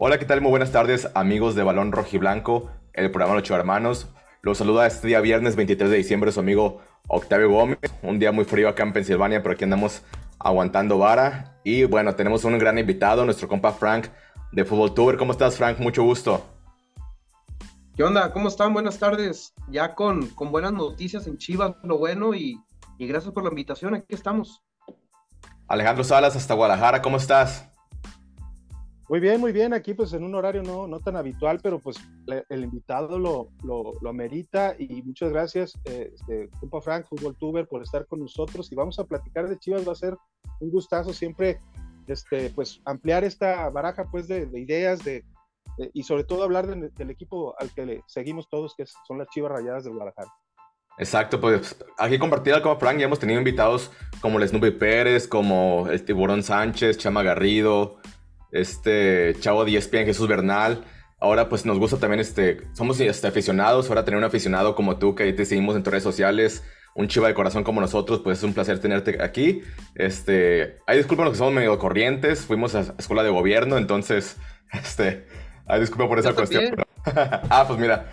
Hola, ¿qué tal? Muy buenas tardes, amigos de Balón Rojiblanco, el programa Los Ocho Hermanos. Los saluda este día viernes 23 de diciembre su amigo Octavio Gómez. Un día muy frío acá en Pensilvania, pero aquí andamos aguantando vara. Y bueno, tenemos un gran invitado, nuestro compa Frank de Fútbol Tour. ¿Cómo estás, Frank? Mucho gusto. ¿Qué onda? ¿Cómo están? Buenas tardes. Ya con, con buenas noticias en Chivas, lo bueno, y, y gracias por la invitación. Aquí estamos. Alejandro Salas, hasta Guadalajara, ¿cómo estás? Muy bien, muy bien. Aquí pues en un horario no, no tan habitual, pero pues el invitado lo, lo, lo amerita y muchas gracias, eh, este, Frank, Fútbol Tuber, por estar con nosotros y vamos a platicar de Chivas. Va a ser un gustazo siempre este, pues ampliar esta baraja pues de, de ideas de, y sobre todo hablar de, del equipo al que le seguimos todos, que son las Chivas Rayadas de Guadalajara. Exacto, pues aquí compartir al Frank ya hemos tenido invitados como el Snoopy Pérez, como el Tiburón Sánchez, Chama Garrido, este Chavo Diespien, Jesús Bernal. Ahora pues nos gusta también, este, somos este, aficionados, ahora tener un aficionado como tú que te seguimos en tus redes sociales, un chiva de corazón como nosotros, pues es un placer tenerte aquí. Este, ahí disculpen que somos medio corrientes, fuimos a escuela de gobierno, entonces, este, ahí disculpa por esa cuestión. Pero... ah, pues mira,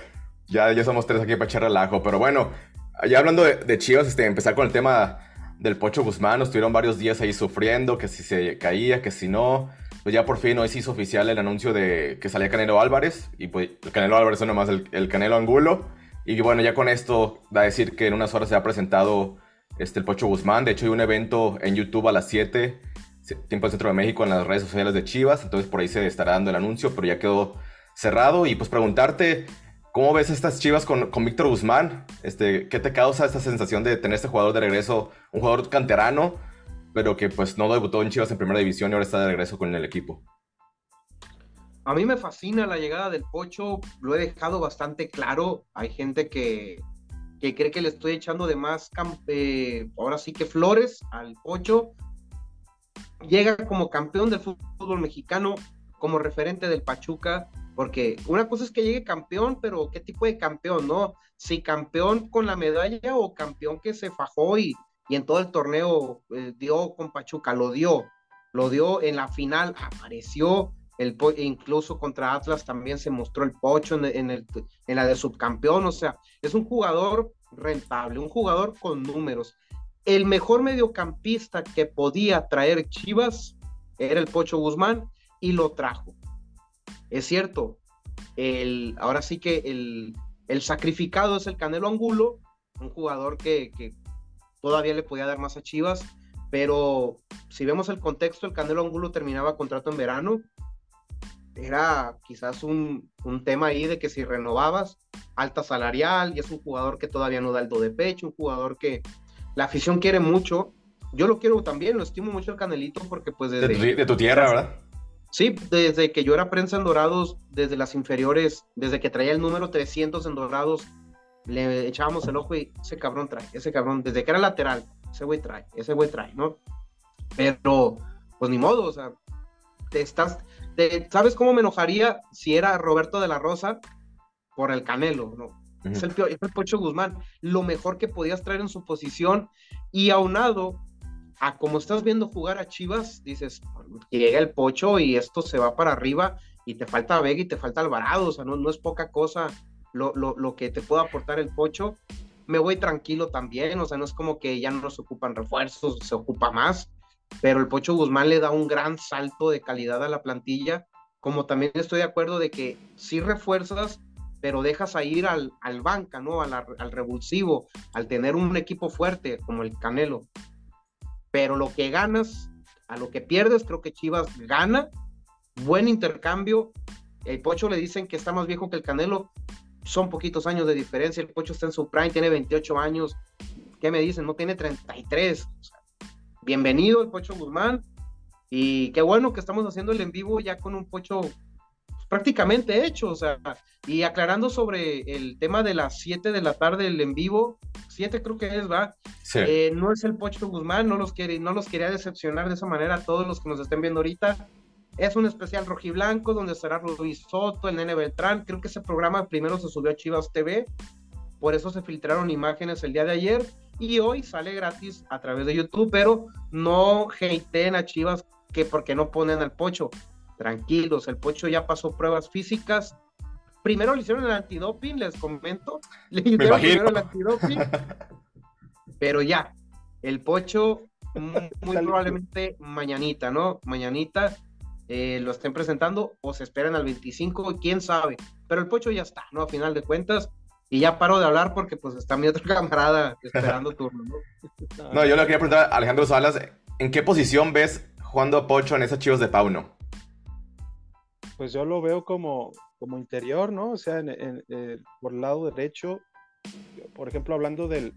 ya, ya somos tres aquí para echar relajo, pero bueno, ya hablando de, de Chivas, este, empezar con el tema del Pocho Guzmán, nos estuvieron varios días ahí sufriendo, que si se caía, que si no pues ya por fin hoy se hizo oficial el anuncio de que salía Canelo Álvarez, y pues el Canelo Álvarez es nomás el, el Canelo Angulo, y bueno, ya con esto da a decir que en unas horas se ha presentado este, el Pocho Guzmán, de hecho hay un evento en YouTube a las 7, tiempo del Centro de México, en las redes sociales de Chivas, entonces por ahí se estará dando el anuncio, pero ya quedó cerrado, y pues preguntarte... ¿Cómo ves estas chivas con, con Víctor Guzmán? Este, ¿Qué te causa esta sensación de tener este jugador de regreso, un jugador canterano, pero que pues no debutó en Chivas en primera división y ahora está de regreso con el equipo. A mí me fascina la llegada del Pocho, lo he dejado bastante claro. Hay gente que, que cree que le estoy echando de más, eh, ahora sí que flores al Pocho. Llega como campeón del fútbol mexicano, como referente del Pachuca, porque una cosa es que llegue campeón, pero ¿qué tipo de campeón, no? Si campeón con la medalla o campeón que se fajó y, y en todo el torneo eh, dio con Pachuca, lo dio, lo dio en la final, apareció, el incluso contra Atlas también se mostró el pocho en, en, la de subcampeón, o sea, es un jugador rentable, un jugador con números. El mejor mediocampista que podía traer Chivas era el Pocho Guzmán y lo trajo. Es cierto, el, ahora sí que el, el sacrificado es el Canelo Angulo, un jugador que todavía le podía dar más a Chivas, pero si vemos el contexto, el Canelo Angulo terminaba contrato en verano, era quizás un, un, tema ahí de que si renovabas, alta salarial, y es un jugador que todavía no da el do de pecho, un jugador que la afición quiere mucho. Yo lo quiero también, lo estimo mucho el Canelito porque pues desde... De, de tu tierra, ¿verdad? Sí, desde que yo era prensa en Dorados, desde las inferiores, desde que traía el número 300 en Dorados, le echábamos el ojo y ese cabrón trae, ese cabrón, desde que era lateral, ese güey trae, ese güey trae, ¿no? Pero, pues ni modo, o sea, te estás, te, ¿sabes cómo me enojaría si era Roberto de la Rosa por el Canelo, ¿no? Uh -huh. Es, el, es el Pocho Guzmán, lo mejor que podías traer en su posición y aunado a como estás viendo jugar a Chivas, dices, llega el Pocho y esto se va para arriba y te falta Vega y te falta Alvarado, o sea, no, no es poca cosa lo, lo, lo, que te puede aportar el Pocho, me voy tranquilo también, o sea, no es como que ya no se ocupan refuerzos, se ocupa más, pero el Pocho Guzmán le da un gran salto de calidad a la plantilla, como también estoy de acuerdo de que sí refuerzas, pero dejas a ir al, al banca, ¿no? Al, al revulsivo, al tener un equipo fuerte como el Canelo. Pero lo que ganas, a lo que pierdes, creo que Chivas gana, buen intercambio. El Pocho le dicen que está más viejo que el Canelo, son poquitos años de diferencia. El Pocho está en su prime, tiene 28 años. ¿Qué me dicen? No tiene 33. O sea, bienvenido el Pocho Guzmán. Y qué bueno que estamos haciendo el en vivo ya con un Pocho pues, prácticamente hecho. O sea, y aclarando sobre el tema de las 7 de la tarde, el en vivo, 7 creo que es, va. Sí. Eh, no es el Pocho Guzmán, no los, quiere, no los quería decepcionar de esa manera a todos los que nos estén viendo ahorita. Es un especial rojiblanco donde estará Luis Soto, el Nene Beltrán. Creo que ese programa primero se subió a Chivas TV. Por eso se filtraron imágenes el día de ayer. Y hoy sale gratis a través de YouTube. Pero no hateen a Chivas que porque no ponen al pocho. tranquilos, el Pocho ya pasó pruebas físicas. Primero le hicieron el antidoping, les comento. Le hicieron primero el antidoping. pero ya, el Pocho muy, probablemente mañanita, ¿no? Mañanita eh, lo estén presentando o se esperan al 25, quién sabe. Pero el Pocho ya está, ¿no? A final de cuentas. Y ya paro de hablar porque pues está mi otro camarada esperando turno, ¿no? No, yo le quería preguntar a Alejandro Salas, ¿en qué posición ves jugando a Pocho en esos chivos de Pauno? Pues yo lo veo como, como interior, ¿no? O sea, eh, por el lado derecho, por ejemplo, hablando del,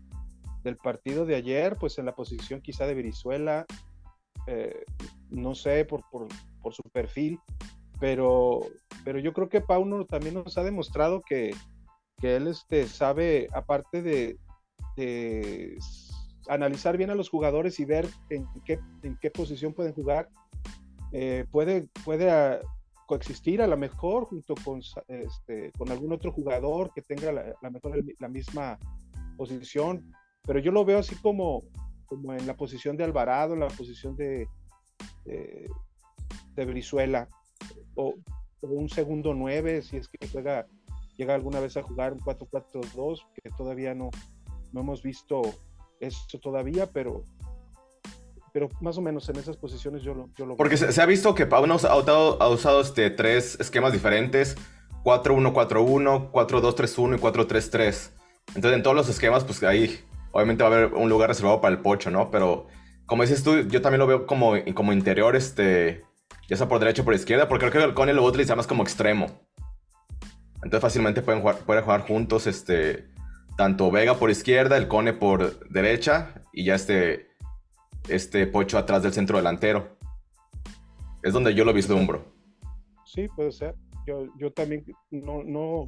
del partido de ayer, pues en la posición quizá de Virizuela, eh, no sé por, por, por, su perfil, pero, pero yo creo que Pauno también nos ha demostrado que, que él este, sabe, aparte de, analizar bien a los jugadores y ver en qué, en qué posición pueden jugar, eh, puede, puede ah, coexistir a lo mejor junto con, este, con algún otro jugador que tenga la, la mejor la misma posición pero yo lo veo así como, como en la posición de Alvarado, en la posición de, Brizuela, o, un segundo 9, si es que juega, llega alguna vez a jugar un 4-4-2, que todavía no, no hemos visto eso todavía, pero, pero más o menos en esas posiciones yo lo, yo lo Porque se, ha visto que Pablo ha usado, ha usado este, tres esquemas diferentes, 4-1-4-1, 4-2-3-1 y 4-3-3. Entonces en todos los esquemas, pues ahí obviamente va a haber un lugar reservado para el pocho, ¿no? Pero como dices tú, yo también lo veo como, como interior, este, ya sea por derecha o por izquierda, porque creo que el Cone lo utiliza más como extremo. Entonces fácilmente pueden jugar, pueden jugar juntos, este, tanto Vega por izquierda, el Cone por derecha y ya este, este Pocho atrás del centro delantero. Es donde yo lo vislumbro. Sí, puede ser. Yo, yo también no, no,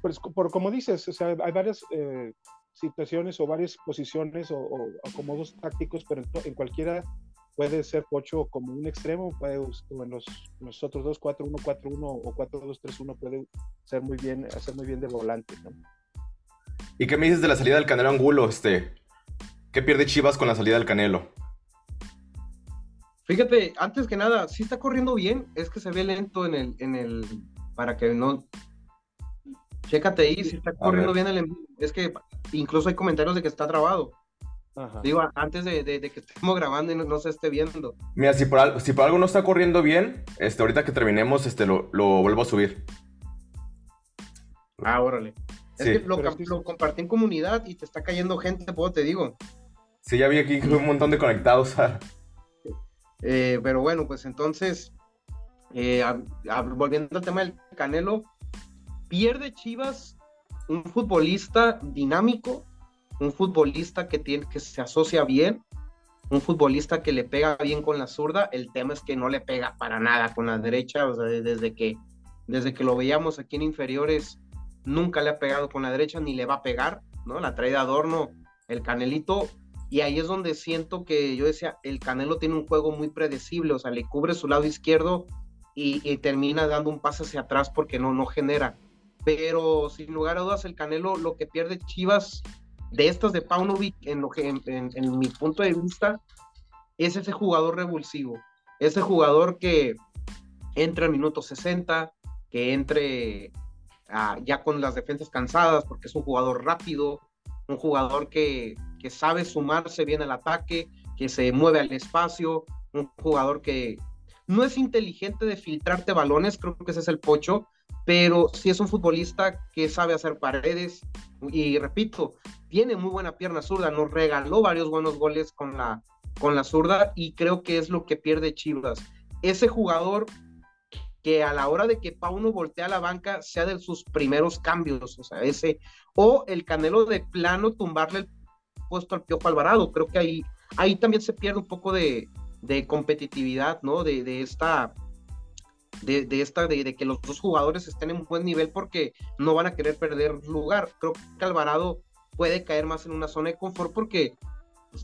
pues por como dices, o sea, hay varias eh, situaciones o varias posiciones o, o acomodos tácticos, pero en, cualquiera puede ser Pocho como un extremo, puede, o en los, otros dos, 4-1-4-1 o 4-2-3-1 puede ser muy bien, hacer muy bien de volante. ¿Y qué me dices de la salida del Canelo Angulo? Este, ¿Qué pierde Chivas con la salida del Canelo? Fíjate, antes que nada, si está corriendo bien, es que se ve lento en el, en el, para que no, chécate ahí, si está corriendo bien el es que incluso hay comentarios de que está trabado. Digo, antes de, que estemos grabando y no, se esté viendo. Mira, si por, algo, si por algo no está corriendo bien, este, ahorita que terminemos, este, lo, vuelvo a subir. Ah, órale. Es que lo, compartí en comunidad y te está cayendo gente, puedo te digo. Sí, ya vi aquí un montón de conectados. Eh, pero bueno, pues entonces, eh, volviendo al tema del Canelo, pierde Chivas un futbolista dinámico, un futbolista que, tiene, que se asocia bien, un futbolista que le pega bien con la zurda, el tema es que no le pega para nada con la derecha, o sea, desde que, desde que lo veíamos aquí en inferiores, nunca le ha pegado con la derecha ni le va a pegar, ¿no? La trae de adorno el Canelito, y ahí es donde siento que yo decía, el Canelo tiene un juego muy predecible, o sea, le cubre su lado izquierdo y, y termina dando un pase hacia atrás porque no, no genera pero sin lugar a dudas el Canelo lo que pierde Chivas de estas de Paunovic en, lo que, en, mi punto de vista es ese jugador revulsivo, ese jugador que entra al minuto 60, que entre ah, ya con las defensas cansadas porque es un jugador rápido, un jugador que, que sabe sumarse bien al ataque, que se mueve al espacio, un jugador que no es inteligente de filtrarte balones, creo que ese es el pocho, pero sí es un futbolista que sabe hacer paredes y repito, tiene muy buena pierna zurda, nos regaló varios buenos goles con la, con la zurda y creo que es lo que pierde Chivas. Ese jugador que a la hora de que Pauno voltea a la banca sea de sus primeros cambios, o sea, ese, o el Canelo de plano tumbarle el puesto al Piojo Alvarado, creo que ahí, ahí también se pierde un poco de, competitividad, ¿no? De, de esta de, esta, de, que los dos jugadores estén en buen nivel porque no van a querer perder lugar. Creo que Alvarado puede caer más en una zona de confort porque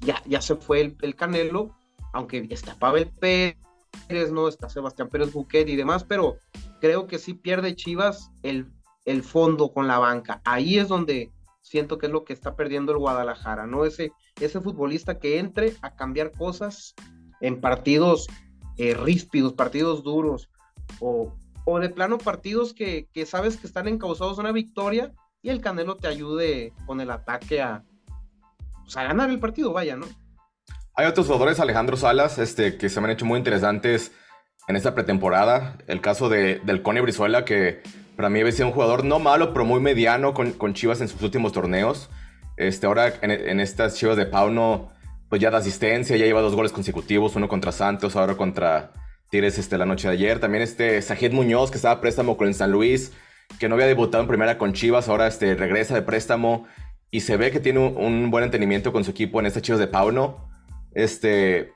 ya, ya se fue el, Canelo, aunque está Pavel Pérez, no está Sebastián Pérez Buquet y demás, pero creo que sí pierde Chivas el, el fondo con la banca. Ahí es donde siento que es lo que está perdiendo el Guadalajara, ¿no? Ese, ese futbolista que entre a cambiar cosas en partidos eh, ríspidos, partidos duros, o, o de plano partidos que, que, sabes que están encausados a una victoria y el Canelo te ayude con el ataque a, pues, a ganar el partido, vaya, ¿no? Hay otros jugadores, Alejandro Salas, este, que se me han hecho muy interesantes en esta pretemporada. El caso de, del Cone Brizuela, que para mí había sido un jugador no malo, pero muy mediano con, con Chivas en sus últimos torneos. Este, ahora en, en estas Chivas de Pauno, pues ya da asistencia, ya lleva dos goles consecutivos, uno contra Santos, ahora contra Tigres este, la noche de ayer. También este Sajid Muñoz, que estaba a préstamo con el San Luis, que no había debutado en primera con Chivas, ahora este, regresa de préstamo y se ve que tiene un, un buen entendimiento con su equipo en estas Chivas de Pauno. Este,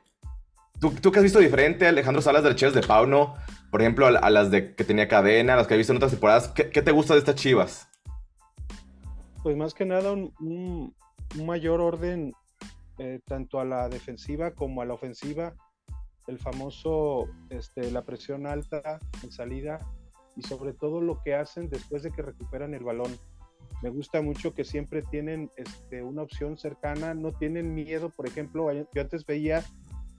¿tú, ¿tú qué has visto diferente, Alejandro Salas, de las Chivas de Pauno? Por ejemplo, a, las de que tenía cadena, a las que he visto en otras temporadas. ¿Qué, qué te gusta de estas Chivas? Pues más que nada un, un, un mayor orden eh, tanto a la defensiva como a la ofensiva. El famoso, este, la presión alta en salida y sobre todo lo que hacen después de que recuperan el balón. Me gusta mucho que siempre tienen este, una opción cercana, no tienen miedo. Por ejemplo, yo antes veía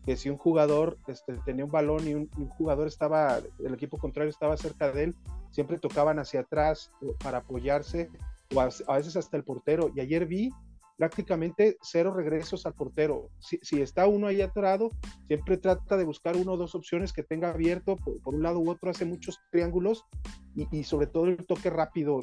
que si un jugador este, tenía un balón y un, jugador estaba, el equipo contrario estaba cerca de él, siempre tocaban hacia atrás para apoyarse o a veces hasta el portero. Y ayer vi prácticamente cero regresos al portero. Si, está uno ahí atorado, siempre trata de buscar uno o dos opciones que tenga abierto, por, un lado u otro hace muchos triángulos y, y, sobre todo el toque rápido.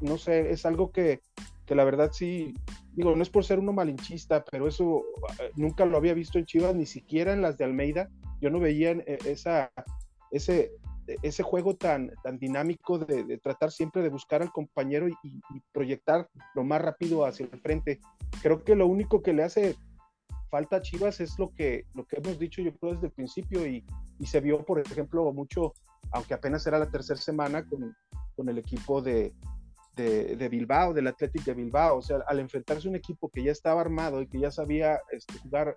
No sé, es algo que, que, la verdad sí, digo, no es por ser uno malinchista, pero eso eh, nunca lo había visto en Chivas, ni siquiera en las de Almeida. Yo no veía eh, esa, ese, ese juego tan, tan dinámico de, de, tratar siempre de buscar al compañero y, y, proyectar lo más rápido hacia el frente. Creo que lo único que le hace falta a Chivas es lo que, lo que hemos dicho yo creo desde el principio y, y se vio, por ejemplo, mucho, aunque apenas era la tercera semana con, con el equipo de, de, de, Bilbao, del Athletic de Bilbao. O sea, al enfrentarse a un equipo que ya estaba armado y que ya sabía este, jugar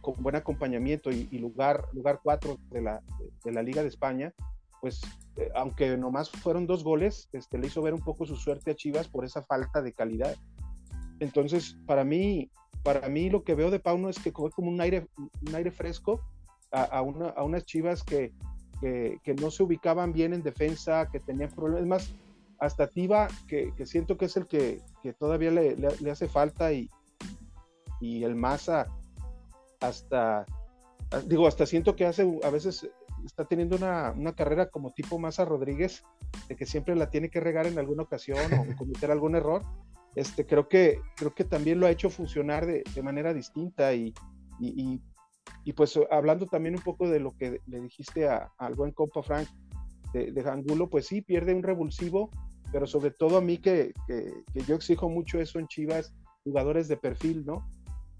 con buen acompañamiento y, y lugar, lugar cuatro de la, de la Liga de España, pues eh, aunque nomás fueron dos goles, este, le hizo ver un poco su suerte a Chivas por esa falta de calidad. Entonces, para mí, para mí lo que veo de Pauno es que fue como un aire, un aire fresco a, a, una, a unas Chivas que, que, que, no se ubicaban bien en defensa, que tenían problemas. Es más, hasta Tiva, que, que siento que es el que, que todavía le, le, le, hace falta y, y el Maza hasta, digo, hasta siento que hace, a veces está teniendo una, una, carrera como tipo Maza Rodríguez, de que siempre la tiene que regar en alguna ocasión o cometer algún error. Este, creo, que, creo que también lo ha hecho funcionar de, de manera distinta y, y, y, y, pues hablando también un poco de lo que le dijiste a, al buen compa Frank de, de, Angulo, pues sí, pierde un revulsivo, pero sobre todo a mí que, que, que yo exijo mucho eso en Chivas, jugadores de perfil, ¿no?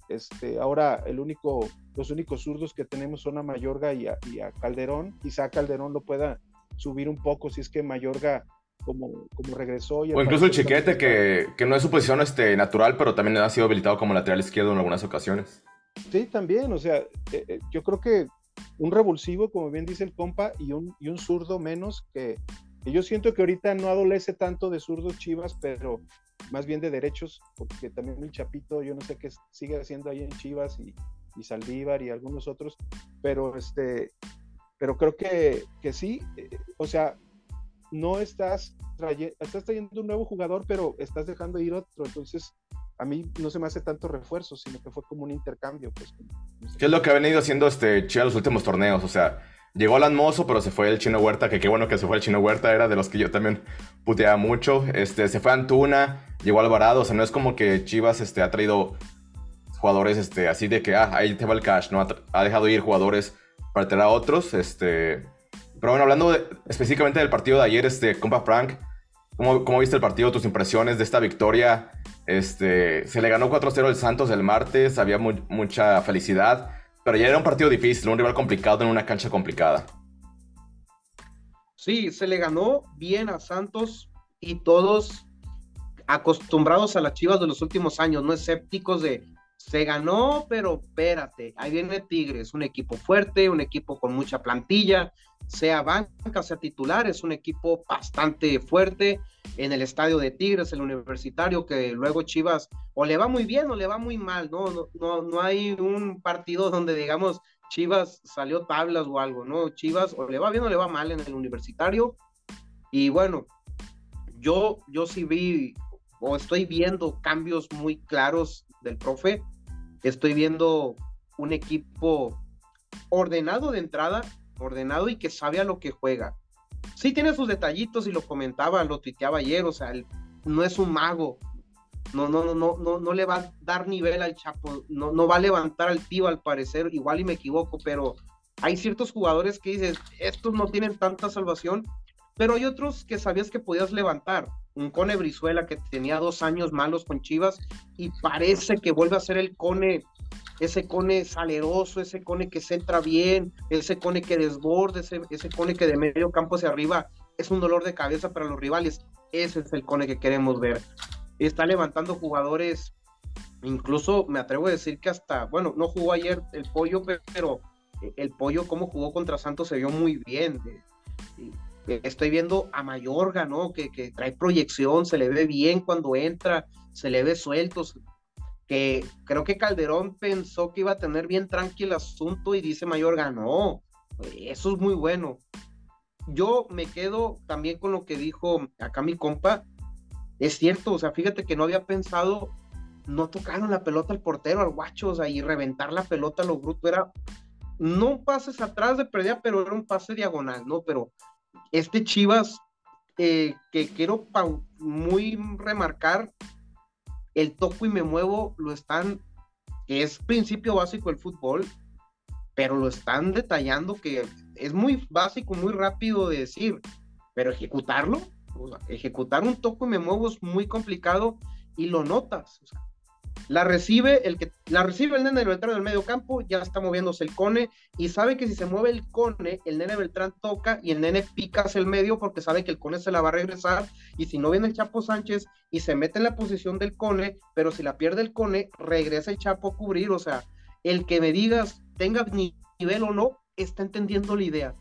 Este, ahora el único, los únicos zurdos que tenemos son a Mayorga y a, y a, Calderón. Quizá Calderón lo pueda subir un poco si es que Mayorga como, como regresó. Y o incluso el chiquete que, que, no es su posición este, natural, pero también ha sido habilitado como lateral izquierdo en algunas ocasiones. Sí, también, o sea, eh, eh, yo creo que un revulsivo, como bien dice el compa, y un, y un zurdo menos que, que yo siento que ahorita no adolece tanto de zurdos chivas, pero más bien de derechos, porque también el Chapito, yo no sé qué sigue haciendo ahí en Chivas y, y Saldívar y algunos otros, pero este, pero creo que, que sí, eh, o sea, no estás, traye, estás trayendo un nuevo jugador, pero estás dejando ir otro, entonces a mí no se me hace tanto refuerzo, sino que fue como un intercambio. Pues, no. ¿Qué es lo que ha venido haciendo este Chivas los últimos torneos? O sea, Llegó Alan Mozo, pero se fue el Chino Huerta, que qué bueno que se fue el Chino Huerta, era de los que yo también puteaba mucho. Este, se fue Antuna, llegó Alvarado, o sea, no es como que Chivas este, ha traído jugadores este, así de que, ah, ahí te va el cash, ¿no? Ha, dejado ir jugadores para traer a otros, este... Pero bueno, hablando específicamente del partido de ayer, este, compa Frank, ¿cómo, ¿cómo, viste el partido? ¿Tus impresiones de esta victoria? Este, se le ganó 4-0 el Santos el martes, había mu mucha felicidad. Pero ya era un partido difícil, un rival complicado en una cancha complicada. Sí, se le ganó bien a Santos y todos acostumbrados a las chivas de los últimos años, no escépticos de se ganó, pero espérate, ahí viene Tigres, un equipo fuerte, un equipo con mucha plantilla, sea banca, sea titular, es un equipo bastante fuerte en el estadio de Tigres, el universitario, que luego Chivas o le va muy bien o le va muy mal, no, no, no, no hay un partido donde digamos Chivas salió tablas o algo, ¿no? Chivas o le va bien o le va mal en el universitario. Y bueno, yo, yo sí vi o estoy viendo cambios muy claros del profe. Estoy viendo un equipo ordenado de entrada, ordenado y que sabe a lo que juega. Sí tiene sus detallitos y lo comentaba, lo tuiteaba ayer, o sea, no es un mago, no, no, no, no, no le va a dar nivel al Chapo, no, no va a levantar al tío al parecer, igual y me equivoco, pero hay ciertos jugadores que dices, estos no tienen tanta salvación, pero hay otros que sabías que podías levantar. Un Cone Brizuela que tenía dos años malos con Chivas y parece que vuelve a ser el Cone, ese Cone saleroso, ese Cone que centra bien, ese Cone que desborde, ese, ese Cone que de medio campo hacia arriba es un dolor de cabeza para los rivales. Ese es el Cone que queremos ver está levantando jugadores, incluso me atrevo a decir que hasta, bueno, no jugó ayer el pollo, pero el pollo como jugó contra Santos se vio muy bien. Estoy viendo a Mayorga, ¿no? Que, trae proyección, se le ve bien cuando entra, se le ve sueltos. Que creo que Calderón pensó que iba a tener bien tranquilo el asunto y dice Mayorga, no, eso es muy bueno. Yo me quedo también con lo que dijo acá mi compa, es cierto, o sea, fíjate que no había pensado, no tocaron la pelota al portero, al guacho, o sea, y reventar la pelota a lo bruto era, no pases atrás de pérdida, pero era un pase diagonal, ¿no? Pero este Chivas, eh, que quiero muy remarcar, el toco y me muevo lo están, es principio básico del fútbol, pero lo están detallando que es muy básico, muy rápido de decir, pero ejecutarlo, ejecutar un toco y me muevo es muy complicado y lo notas. La recibe el que la recibe el nene Beltrán del medio campo, ya está moviéndose el cone y sabe que si se mueve el cone, el nene Beltrán toca y el nene pica hacia el medio porque sabe que el cone se la va a regresar y si no viene el Chapo Sánchez y se mete en la posición del cone, pero si la pierde el cone, regresa el Chapo a cubrir, o sea, el que me digas tenga nivel o no, está entendiendo la idea.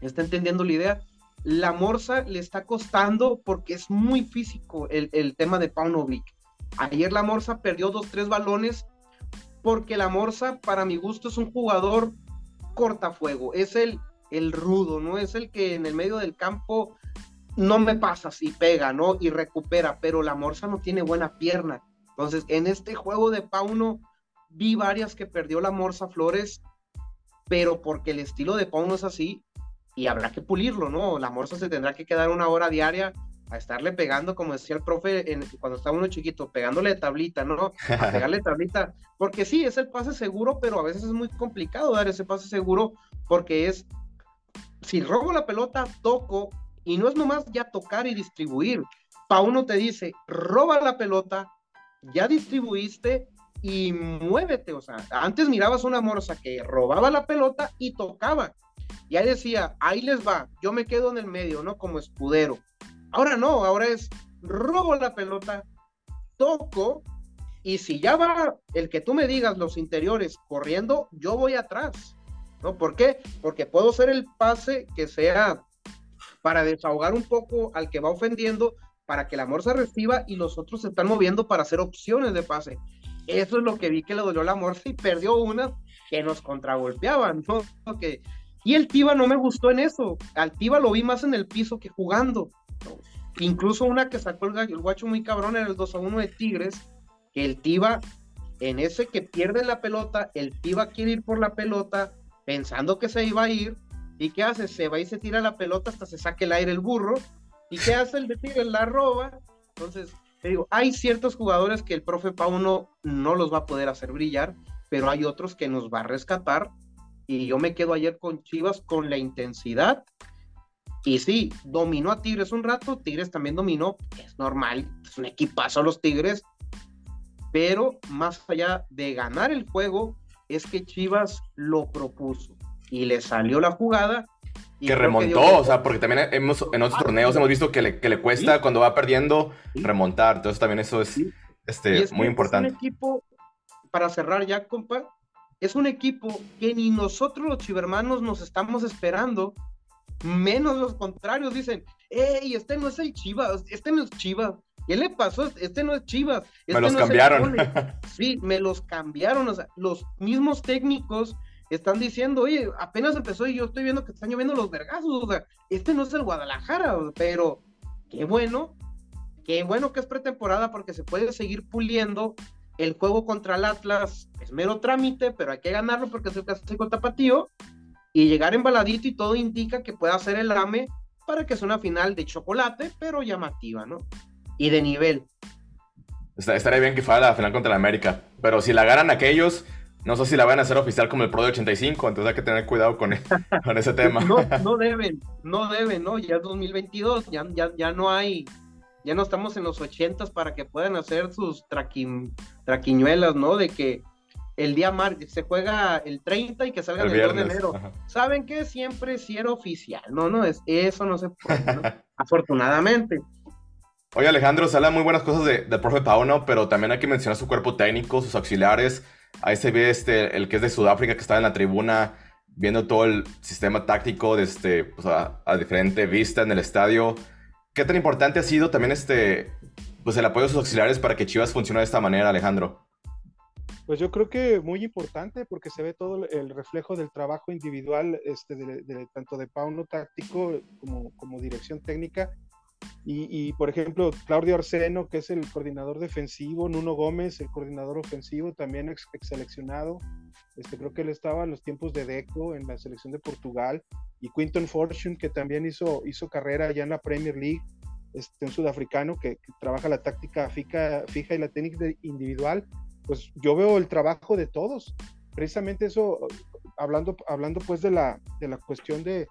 Está entendiendo la idea la Morsa le está costando porque es muy físico el, tema de Paunovic. Ayer la Morsa perdió dos, tres balones porque la Morsa, para mi gusto, es un jugador cortafuego. Es el, el rudo, ¿no? Es el que en el medio del campo no me pasas y pega, ¿no? Y recupera, pero la Morsa no tiene buena pierna. Entonces, en este juego de Pauno, vi varias que perdió la Morsa Flores, pero porque el estilo de Pauno es así, y habrá que pulirlo, ¿no? La morsa se tendrá que quedar una hora diaria a estarle pegando, como decía el profe cuando estaba uno chiquito, pegándole de tablita, ¿no? A pegarle tablita, porque sí, es el pase seguro, pero a veces es muy complicado dar ese pase seguro, porque es, si robo la pelota, toco, y no es nomás ya tocar y distribuir. Pa uno te dice, roba la pelota, ya distribuiste y muévete, o sea, antes mirabas una morsa que robaba la pelota y tocaba, y ahí decía, ahí les va, yo me quedo en el medio, ¿no? Como escudero. Ahora no, ahora es, robo la pelota, toco, y si ya va el que tú me digas los interiores corriendo, yo voy atrás, ¿no? ¿Por qué? Porque puedo hacer el pase que sea para desahogar un poco al que va ofendiendo, para que la morsa reciba y los otros se están moviendo para hacer opciones de pase. Eso es lo que vi que le dolió la morsa y perdió una que nos contragolpeaban, ¿no? Que y el Tiva no me gustó en eso. Al Tiva lo vi más en el piso que jugando. Incluso una que sacó el, guacho muy cabrón en el 2 a 1 de Tigres, que el Tiva, en ese que pierde la pelota, el Tiva quiere ir por la pelota pensando que se iba a ir. ¿Y qué hace? Se va y se tira la pelota hasta se saque el aire el burro. ¿Y qué hace el de Tigres? La roba. Entonces, te digo, hay ciertos jugadores que el profe Pauno no los va a poder hacer brillar, pero hay otros que nos va a rescatar y yo me quedo ayer con Chivas con la intensidad. Y sí, dominó a Tigres un rato, Tigres también dominó, es normal, es un equipazo los Tigres, pero más allá de ganar el juego, es que Chivas lo propuso y le salió la jugada. que remontó, o sea, porque también hemos, en otros torneos hemos visto que le, que le cuesta cuando va perdiendo remontar, entonces también eso es, este, muy importante. un equipo, para cerrar ya, compa, es un equipo que ni nosotros los chivermanos nos estamos esperando, menos los contrarios dicen, hey, este no es el Chivas, este no es Chivas. ¿Qué le pasó? Este no es Chivas. Este me los cambiaron. sí, me los cambiaron. O sea, los mismos técnicos están diciendo, oye, apenas empezó y yo estoy viendo que están lloviendo los vergazos, o sea, este no es el Guadalajara, pero qué bueno, qué bueno que es pretemporada porque se puede seguir puliendo. El juego contra el Atlas es mero trámite, pero hay que ganarlo porque es el clásico tapatío y llegar embaladito y todo indica que puede hacer el AME para que sea una final de chocolate, pero llamativa, ¿no? Y de nivel. Estaría bien que fuera la final contra la América, pero si la ganan aquellos, no sé si la van a hacer oficial como el Pro de 85, entonces hay que tener cuidado con, con ese tema. No, no deben, no deben, ¿no? Ya es 2022, ya, ya, ya no hay, ya no estamos en los 80 para que puedan hacer sus traquiñuelas, ¿no? De que el día martes se juega el 30 y que salga el, 2 de enero. ¿Saben qué? Siempre si era oficial, no, no, es, eso no se puede, ¿no? Afortunadamente. Oye, Alejandro, se hablan muy buenas cosas de, del profe Pauno, pero también hay que mencionar su cuerpo técnico, sus auxiliares, Ahí se ve este, el que es de Sudáfrica, que está en la tribuna viendo todo el sistema táctico desde, este, pues, a, diferente vista en el estadio. ¿Qué tan importante ha sido también este, pues, el apoyo de sus auxiliares para que Chivas funcione de esta manera, Alejandro? Pues yo creo que muy importante porque se ve todo el reflejo del trabajo individual, este, de, tanto de Pauno táctico como, como dirección técnica y, por ejemplo, Claudio Arseno, que es el coordinador defensivo, Nuno Gómez, el coordinador ofensivo, también ex, seleccionado. Este, creo que él estaba en los tiempos de Deco en la selección de Portugal. Y Quinton Fortune, que también hizo, hizo carrera allá en la Premier League, este, un sudafricano que, trabaja la táctica fija, fija y la técnica individual. Pues yo veo el trabajo de todos. Precisamente eso, hablando, hablando pues de la, de la cuestión de,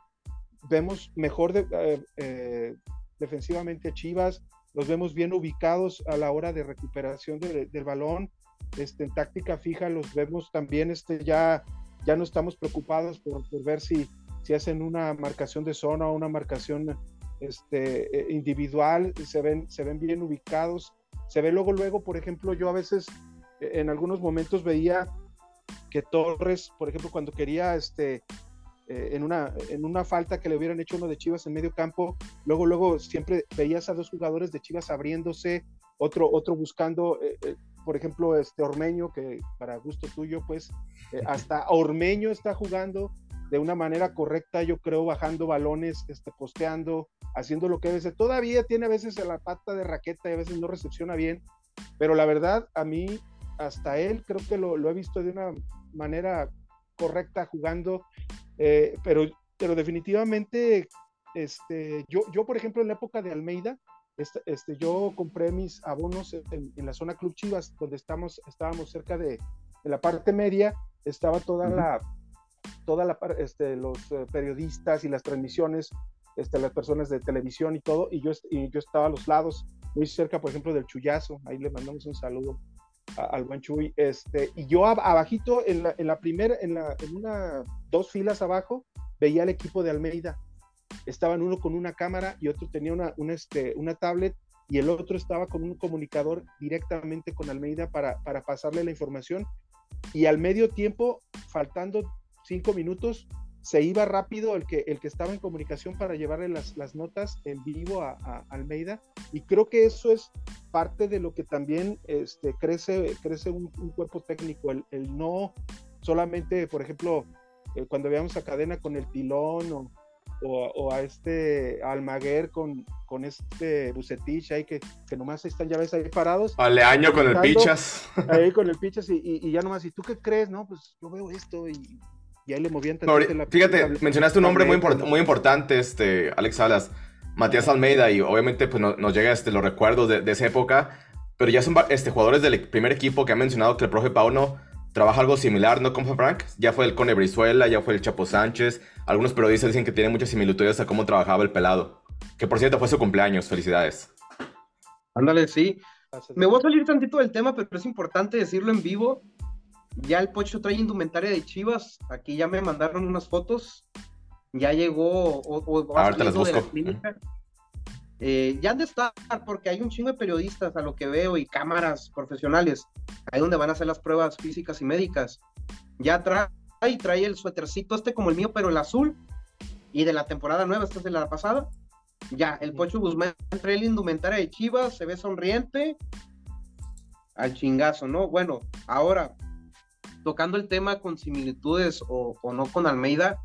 vemos mejor de, eh, eh, defensivamente a Chivas, los vemos bien ubicados a la hora de recuperación del balón, este, en táctica fija los vemos también, este, ya, ya no estamos preocupados por, ver si, si hacen una marcación de zona o una marcación este, eh, individual, se ven, se ven bien ubicados, se ve luego, luego, por ejemplo, yo a veces en algunos momentos veía que Torres, por ejemplo, cuando quería este, eh, en, una, en una falta que le hubieran hecho uno de Chivas en medio campo, luego, luego siempre veías a dos jugadores de Chivas abriéndose, otro, otro buscando, eh, eh, por ejemplo, este Ormeño, que para gusto tuyo, pues hasta Ormeño está jugando de una manera correcta, yo creo, bajando balones, este, posteando, haciendo lo que debe. Todavía tiene a veces la pata de raqueta y a veces no recepciona bien, pero la verdad, a mí, hasta él, creo que lo, lo he visto de una manera correcta jugando eh, pero, pero definitivamente, este, yo, yo, por ejemplo, en la época de Almeida, este, este yo compré mis abonos en, la zona Club Chivas, donde estamos, estábamos cerca de, la parte media, estaba toda la, toda la, este, los eh, periodistas y las transmisiones, este, las personas de televisión y todo, y yo, y yo estaba a los lados, muy cerca, por ejemplo, del Chuyazo, ahí le mandamos un saludo al buen Chuy, este, y yo abajito, en la, en la primera, en, la, en una, dos filas abajo, veía al equipo de Almeida, estaban uno con una cámara y otro tenía una, una, este, una tablet y el otro estaba con un comunicador directamente con Almeida para, para pasarle la información. Y al medio tiempo, faltando cinco minutos, se iba rápido el que, el que estaba en comunicación para llevarle las, las notas en vivo a, Almeida. Y creo que eso es parte de lo que también este, crece, crece un, cuerpo técnico, el, el, no solamente, por ejemplo, eh, cuando veamos a Cadena con el Tilón o, o, a este Almaguer con, con este Bucetich ahí que, que nomás están ya ves ahí parados. Aleaño con el Pichas. Ahí con el Pichas y, y, y, ya nomás, ¿y tú qué crees? No, pues yo veo esto y y ahí le movían la Fíjate, mencionaste un nombre muy, muy importante, este, Alex Salas, Matías Almeida, y obviamente pues, nos llega este, los recuerdos de, esa época, pero ya son este, jugadores del primer equipo que han mencionado que el profe Pauno trabaja algo similar, ¿no? Con Frank, ya fue el Cone Brizuela, ya fue el Chapo Sánchez, algunos periodistas dicen que tiene muchas similitudes a cómo trabajaba el pelado, que por cierto fue su cumpleaños, felicidades. Ándale, sí. Me voy a salir tantito del tema, pero es importante decirlo en vivo. Ya el Pocho trae indumentaria de Chivas. Aquí ya me mandaron unas fotos. Ya llegó. O, Ahorita las busco. Eh, ya han de estar, porque hay un chingo de periodistas a lo que veo y cámaras profesionales, ahí donde van a hacer las pruebas físicas y médicas. Ya trae, trae el suétercito este como el mío, pero el azul, y de la temporada nueva, esta es de la pasada. Ya, el Pocho Guzmán trae el indumentaria de Chivas, se ve sonriente, al chingazo, ¿no? Bueno, ahora, tocando el tema con similitudes o, no con Almeida,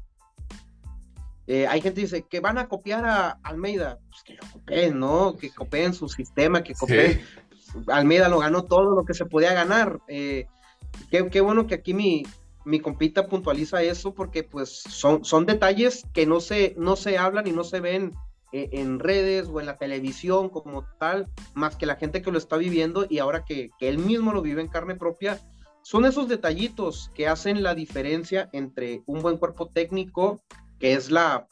eh, hay gente que dice que van a copiar a Almeida, pues que lo copien, ¿no? Que copien su sistema, que copien. Almeida lo ganó todo lo que se podía ganar. Eh, qué, bueno que aquí mi, mi compita puntualiza eso porque pues son, son detalles que no se, no se hablan y no se ven eh, en redes o en la televisión como tal, más que la gente que lo está viviendo y ahora que, que él mismo lo vive en carne propia, son esos detallitos que hacen la diferencia entre un buen cuerpo técnico, que es la,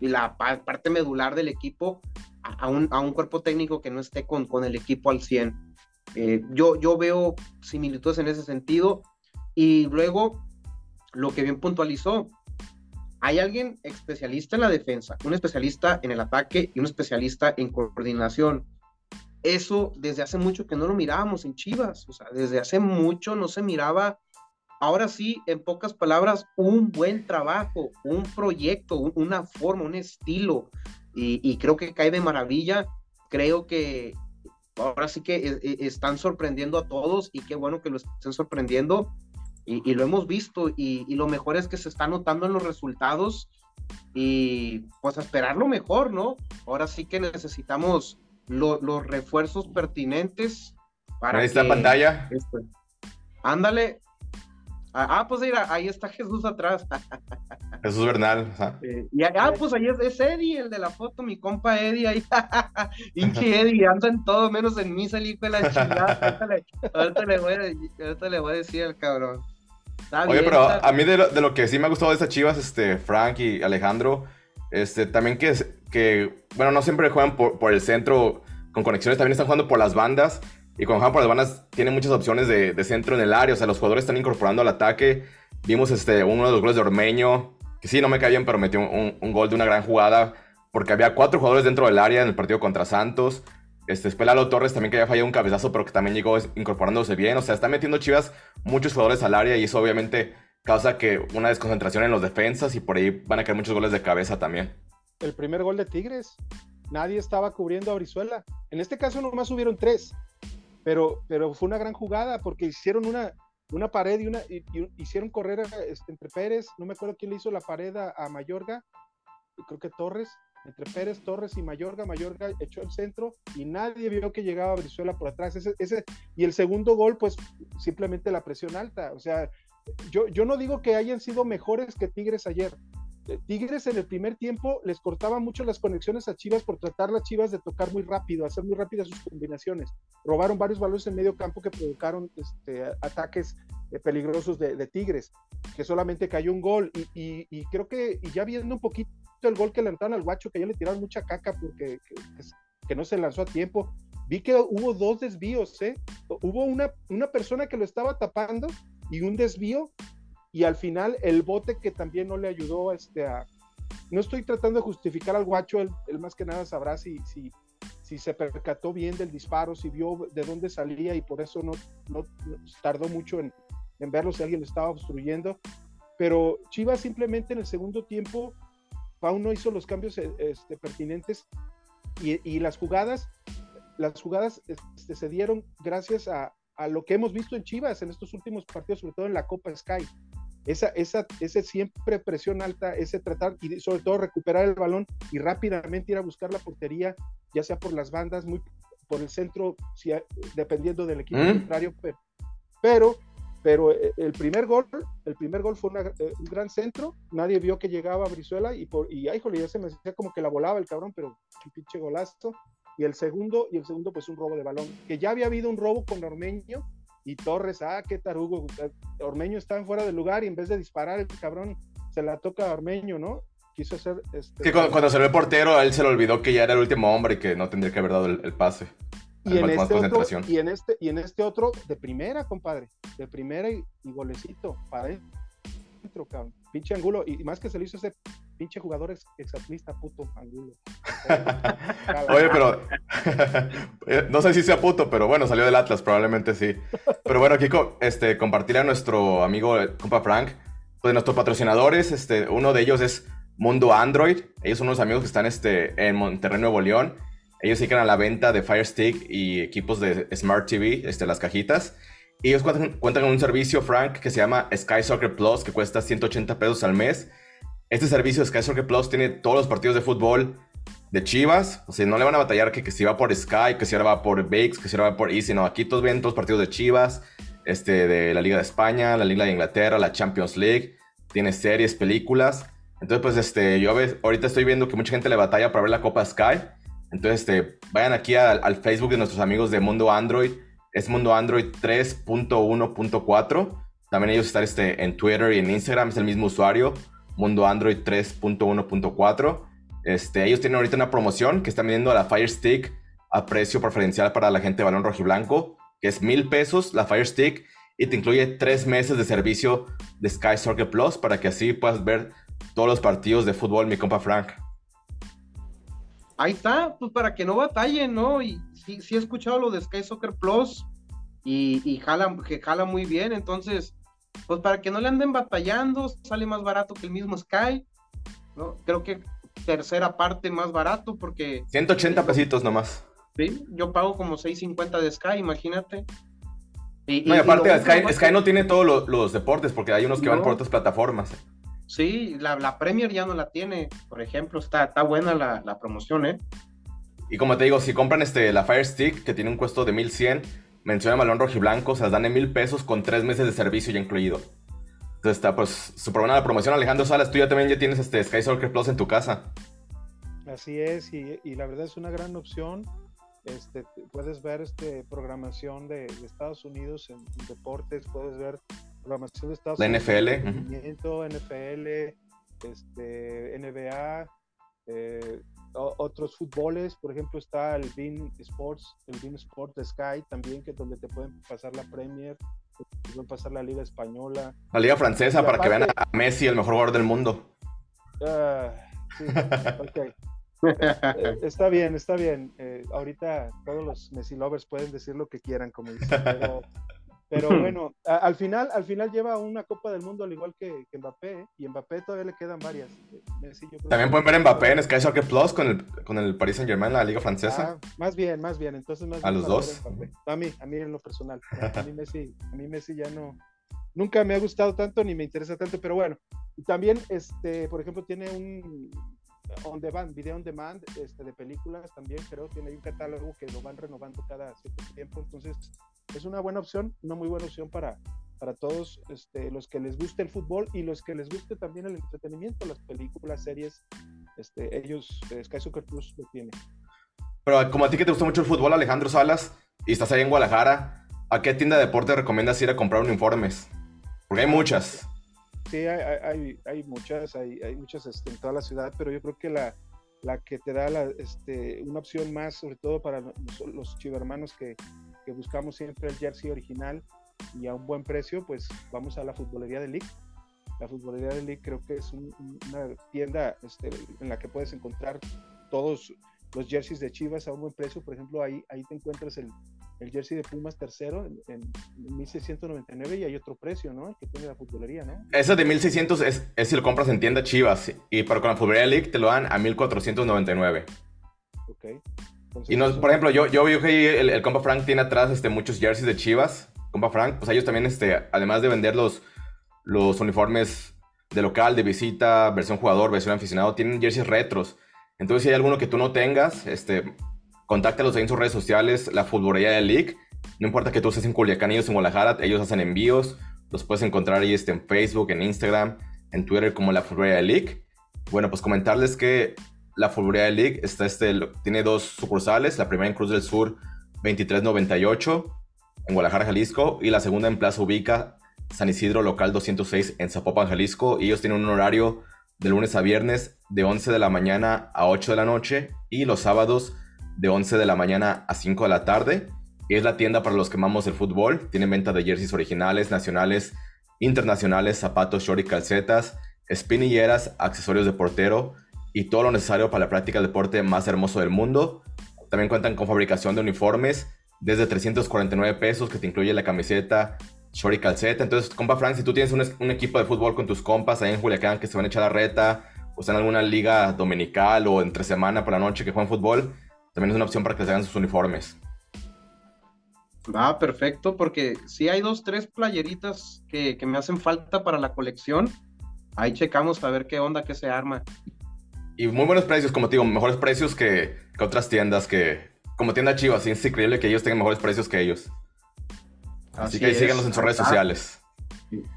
la parte medular del equipo, a un, a un cuerpo técnico que no esté con, con el equipo al 100. Eh, yo, yo veo similitudes en ese sentido. Y luego, lo que bien puntualizó, hay alguien especialista en la defensa, un especialista en el ataque y un especialista en coordinación. Eso desde hace mucho que no lo mirábamos en Chivas, o sea, desde hace mucho no se miraba, ahora sí, en pocas palabras, un buen trabajo, un proyecto, una forma, un estilo, y, creo que cae de maravilla. Creo que ahora sí que eh, eh, están sorprendiendo a todos y qué bueno que lo estén sorprendiendo. Y, lo hemos visto y, lo mejor es que se está notando en los resultados y pues a esperar lo mejor, ¿no? Ahora sí que necesitamos los refuerzos pertinentes para... Ahí está pantalla. Este, ándale, Ah, ah, pues mira, ahí está Jesús atrás. Jesús Bernal. y, ah, pues ahí es, Eddie, el de la foto, mi compa Eddie, ahí. Hinche Eddie, anda en todo menos en mí, el hijo de la chingada. Ahorita le, voy a, le voy a decir al cabrón. Oye, pero a mí de lo, que sí me ha gustado de estas chivas, este, Frank y Alejandro, este, también que, bueno, no siempre juegan por, el centro con conexiones, también están jugando por las bandas. Y cuando juegan por las bandas, tiene muchas opciones de, centro en el área. O sea, los jugadores están incorporando al ataque. Vimos este, uno de los goles de Ormeño, que sí, no me cae bien, pero metió un, gol de una gran jugada. Porque había cuatro jugadores dentro del área en el partido contra Santos. Este, Spelalo Torres también que había fallado un cabezazo, pero que también llegó incorporándose bien. O sea, está metiendo Chivas muchos jugadores al área y eso obviamente causa que una desconcentración en los defensas y por ahí van a caer muchos goles de cabeza también. El primer gol de Tigres, nadie estaba cubriendo a Brizuela. En este caso nomás hubieron tres pero, pero fue una gran jugada porque hicieron una, una pared y, una, hicieron correr este, entre Pérez, no me acuerdo quién le hizo la pared a, Mayorga, creo que Torres, entre Pérez, Torres y Mayorga, Mayorga echó el centro y nadie vio que llegaba Brizuela por atrás. Ese, ese, y el segundo gol, pues simplemente la presión alta. O sea, yo, yo no digo que hayan sido mejores que Tigres ayer, eh, Tigres en el primer tiempo les cortaba mucho las conexiones a Chivas por tratar las Chivas de tocar muy rápido, hacer muy rápidas sus combinaciones. Robaron varios balones en medio campo que provocaron este, ataques eh, peligrosos de, Tigres, que solamente cayó un gol. Y, creo que, y ya viendo un poquito el gol que lanzaron al guacho, que ya le tiraron mucha caca porque que, no se lanzó a tiempo, vi que hubo dos desvíos, ¿eh? Hubo una, una persona que lo estaba tapando y un desvío y al final el bote que también no le ayudó este, a... No estoy tratando de justificar al guacho, él, más que nada sabrá si, si, si, se percató bien del disparo, si vio de dónde salía y por eso no, no, tardó mucho en, en, verlo si alguien lo estaba obstruyendo. Pero Chivas simplemente en el segundo tiempo, Pau no hizo los cambios eh, este, pertinentes y, y, las jugadas, las jugadas este, se dieron gracias a, a lo que hemos visto en Chivas en estos últimos partidos, sobre todo en la Copa Sky esa, esa, ese siempre presión alta, ese tratar y sobre todo recuperar el balón y rápidamente ir a buscar la portería, ya sea por las bandas, muy por el centro, si, dependiendo del equipo ¿Mm? contrario, pero, pero, eh, el primer gol, el primer gol fue eh, un gran centro, nadie vio que llegaba a Brizuela y por, y ay, jole, ya se me decía como que la volaba el cabrón, pero un pinche golazo. Y el segundo, y el segundo, pues un robo de balón, que ya había habido un robo con Ormeño, y Torres, ah, qué tarugo, Ormeño estaba en fuera del lugar y en vez de disparar el cabrón se la toca a Ormeño, ¿no? Quiso hacer... Este, cuando, se ve el portero, a él se le olvidó que ya era el último hombre y que no tendría que haber dado el, pase. Y en, este otro, y en, este, y en este otro, de primera, compadre, de primera y, golecito, para dentro, cabrón. Pinche Angulo, y más que se lo hizo ese pinche jugador ex, exatlista, puto Angulo. Oye, pero no sé si sea puto, pero bueno, salió del Atlas, probablemente sí. Pero bueno, Kiko, este, compartir a nuestro amigo, compa Frank, pues nuestros patrocinadores, este, uno de ellos es Mundo Android. Ellos son unos amigos que están este, en Monterrey, Nuevo León. Ellos se a la venta de Fire Stick y equipos de Smart TV, este, las cajitas. Y ellos cuentan, cuentan, con un servicio, Frank, que se llama Sky Soccer Plus, que cuesta 180 pesos al mes. Este servicio Sky Soccer Plus tiene todos los partidos de fútbol de Chivas. O sea, no le van a batallar que, que si va por Sky, que si ahora va por VIX, que si ahora va por Easy. No, aquí todos ven todos los partidos de Chivas, este, de la Liga de España, la Liga de Inglaterra, la Champions League. Tiene series, películas. Entonces, pues, este, yo ahorita estoy viendo que mucha gente le batalla para ver la Copa Sky. Entonces, este, vayan aquí al, al Facebook de nuestros amigos de Mundo Android es Mundo Android 3.1.4. También ellos están este, en Twitter y en Instagram, es el mismo usuario, Mundo Android 3.1.4. Este, ellos tienen ahorita una promoción que están vendiendo la Fire Stick a precio preferencial para la gente de balón rojiblanco, que es mil pesos la Fire Stick y te incluye tres meses de servicio de Sky Soccer Plus para que así puedas ver todos los partidos de fútbol, mi compa Frank. Ahí está, pues para que no batallen, ¿no? Y sí, sí he escuchado lo de Sky Soccer Plus y, jala, que muy bien, entonces, pues para que no le anden batallando, sale más barato que el mismo Sky, ¿no? Creo que tercera parte más barato porque... 180 pesitos nomás. Sí, yo pago como 6.50 de Sky, imagínate. Y, no, y aparte, Sky, no tiene todos los, deportes porque hay unos que van por otras plataformas. Sí, la, la, Premier ya no la tiene, por ejemplo, está, está buena la, la promoción, ¿eh? Y como te digo, si compran este, la Fire Stick, que tiene un costo de 1100, menciona Malón Rojiblanco, se las dan en mil pesos con tres meses de servicio ya incluido. Entonces está pues súper buena la promoción. Alejandro Salas, tú ya también ya tienes este Sky Soccer Plus en tu casa. Así es, y, y la verdad es una gran opción. Este, puedes ver este, programación de, de Estados Unidos en, deportes, puedes ver programación de Estados la Unidos. NFL. NFL, este, NBA, eh, otros fútboles, por ejemplo está el Bean Sports, el Bean Sport de Sky también, que es donde te pueden pasar la Premier, te pueden pasar la Liga Española. La Liga Francesa, para que vean a Messi, el mejor jugador del mundo. Uh, sí, ok. Eh, está bien, está bien. Eh, ahorita todos los Messi lovers pueden decir lo que quieran, como dicen, pero pero bueno, al final, al final lleva una Copa del Mundo al igual que, Mbappé, ¿eh? y Mbappé todavía le quedan varias. También pueden ver Mbappé en Sky Soccer Plus con el, con el Paris Saint Germain, la Liga Francesa. Ah, más bien, más bien. Entonces, más a los dos. A mí, a mí en lo personal. A mí Messi, a mí Messi ya no, nunca me ha gustado tanto ni me interesa tanto, pero bueno. Y también, este, por ejemplo, tiene un on demand, video on demand este, de películas también, creo, tiene un catálogo que lo van renovando cada cierto tiempo, entonces es una buena opción, una muy buena opción para, para todos este, los que les guste el fútbol y los que les guste también el entretenimiento, las películas, series, este, ellos, eh, Sky Soccer Plus lo tiene. Pero como a ti que te gusta mucho el fútbol, Alejandro Salas, y estás ahí en Guadalajara, ¿a qué tienda de deporte recomiendas ir a comprar uniformes? Porque hay muchas. Sí, hay, hay, hay muchas, hay, hay muchas este, en toda la ciudad, pero yo creo que la, la que te da la, este, una opción más, sobre todo para los, los chivermanos que, que buscamos siempre el jersey original y a un buen precio, pues vamos a la futbolería de League. La futbolería de League creo que es una tienda este, en la que puedes encontrar todos los jerseys de Chivas a un buen precio. Por ejemplo, ahí, ahí te encuentras el, el jersey de Pumas tercero en, en, 1699 y hay otro precio, ¿no? Que tiene la futbolería, ¿no? Ese de 1600 es, es si lo compras en tienda Chivas y pero con la futbolería League te lo dan a 1499. Ok y no, por ejemplo, yo, yo veo que el, el, compa Frank tiene atrás este, muchos jerseys de Chivas. Compa Frank, pues ellos también, este, además de vender los, los uniformes de local, de visita, versión jugador, versión aficionado, tienen jerseys retros. Entonces, si hay alguno que tú no tengas, este, contáctalos ahí en sus redes sociales, la futbolería de League. No importa que tú estés en Culiacán, ellos en Guadalajara, ellos hacen envíos. Los puedes encontrar ahí este, en Facebook, en Instagram, en Twitter como la futbolería de League. Bueno, pues comentarles que la Futbolería League está este, tiene dos sucursales, la primera en Cruz del Sur 2398 en Guadalajara, Jalisco, y la segunda en Plaza Ubica, San Isidro, local 206 en Zapopan, Jalisco. Ellos tienen un horario de lunes a viernes de 11 de la mañana a 8 de la noche y los sábados de 11 de la mañana a 5 de la tarde. Es la tienda para los que amamos el fútbol. Tienen venta de jerseys originales, nacionales, internacionales, zapatos, short y calcetas, espinilleras, accesorios de portero y todo lo necesario para la práctica del deporte más hermoso del mundo. También cuentan con fabricación de uniformes desde 349 pesos que te incluye la camiseta, short y calceta. Entonces, compa Frank, si tú tienes un, equipo de fútbol con tus compas ahí en Juliacán que se van a echar la reta, o están en alguna liga dominical o entre semana por la noche que juegan fútbol, también es una opción para que se hagan sus uniformes. Va, perfecto, porque si hay dos, tres playeritas que, me hacen falta para la colección. Ahí checamos a ver qué onda que se arma. Y muy buenos precios, como te digo, mejores precios que, otras tiendas que, como tienda Chivas, es increíble que ellos tengan mejores precios que ellos. Así, que síganos en sus redes sociales.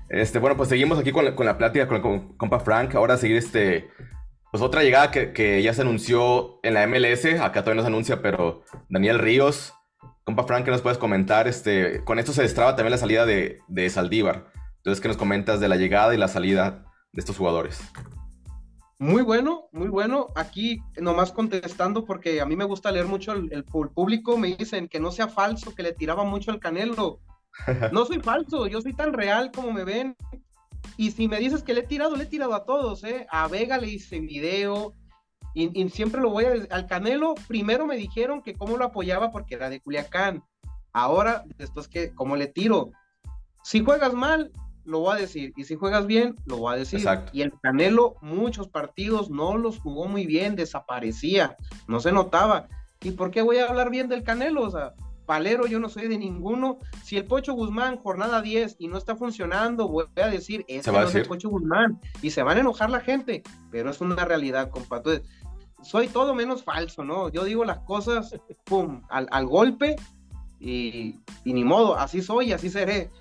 Este, bueno, pues seguimos aquí con la, plática con el compa Frank. Ahora seguir este. Pues otra llegada que, que, ya se anunció en la MLS, acá todavía no se anuncia, pero Daniel Ríos Compa Frank, ¿qué nos puedes comentar? Este, con esto se destraba también la salida de, de Saldívar. Entonces, ¿qué nos comentas de la llegada y la salida de estos jugadores? Muy bueno, muy bueno. Aquí nomás contestando porque a mí me gusta leer mucho el, público. Me dicen que no sea falso, que le tiraba mucho el canelo. No soy falso, yo soy tan real como me ven. Y si me dices que le he tirado, le he tirado a todos, ¿eh? A Vega le hice video, y, siempre lo voy a al Canelo, primero me dijeron que cómo lo apoyaba porque era de Culiacán. Ahora, después que cómo le tiro. Si juegas mal, lo voy a decir. Y si juegas bien, lo voy a decir. Y el Canelo, muchos partidos no los jugó muy bien, desaparecía, no se notaba. ¿Y por qué voy a hablar bien del Canelo? O sea, palero, yo no soy de ninguno. Si el Pocho Guzmán, jornada 10, y no está funcionando, voy a decir, es no es el Pocho Guzmán. Y se van a enojar la gente, pero es una realidad, compa. Entonces, soy todo menos falso, ¿no? Yo digo las cosas, pum, al, golpe y, ni modo, así soy, así seré.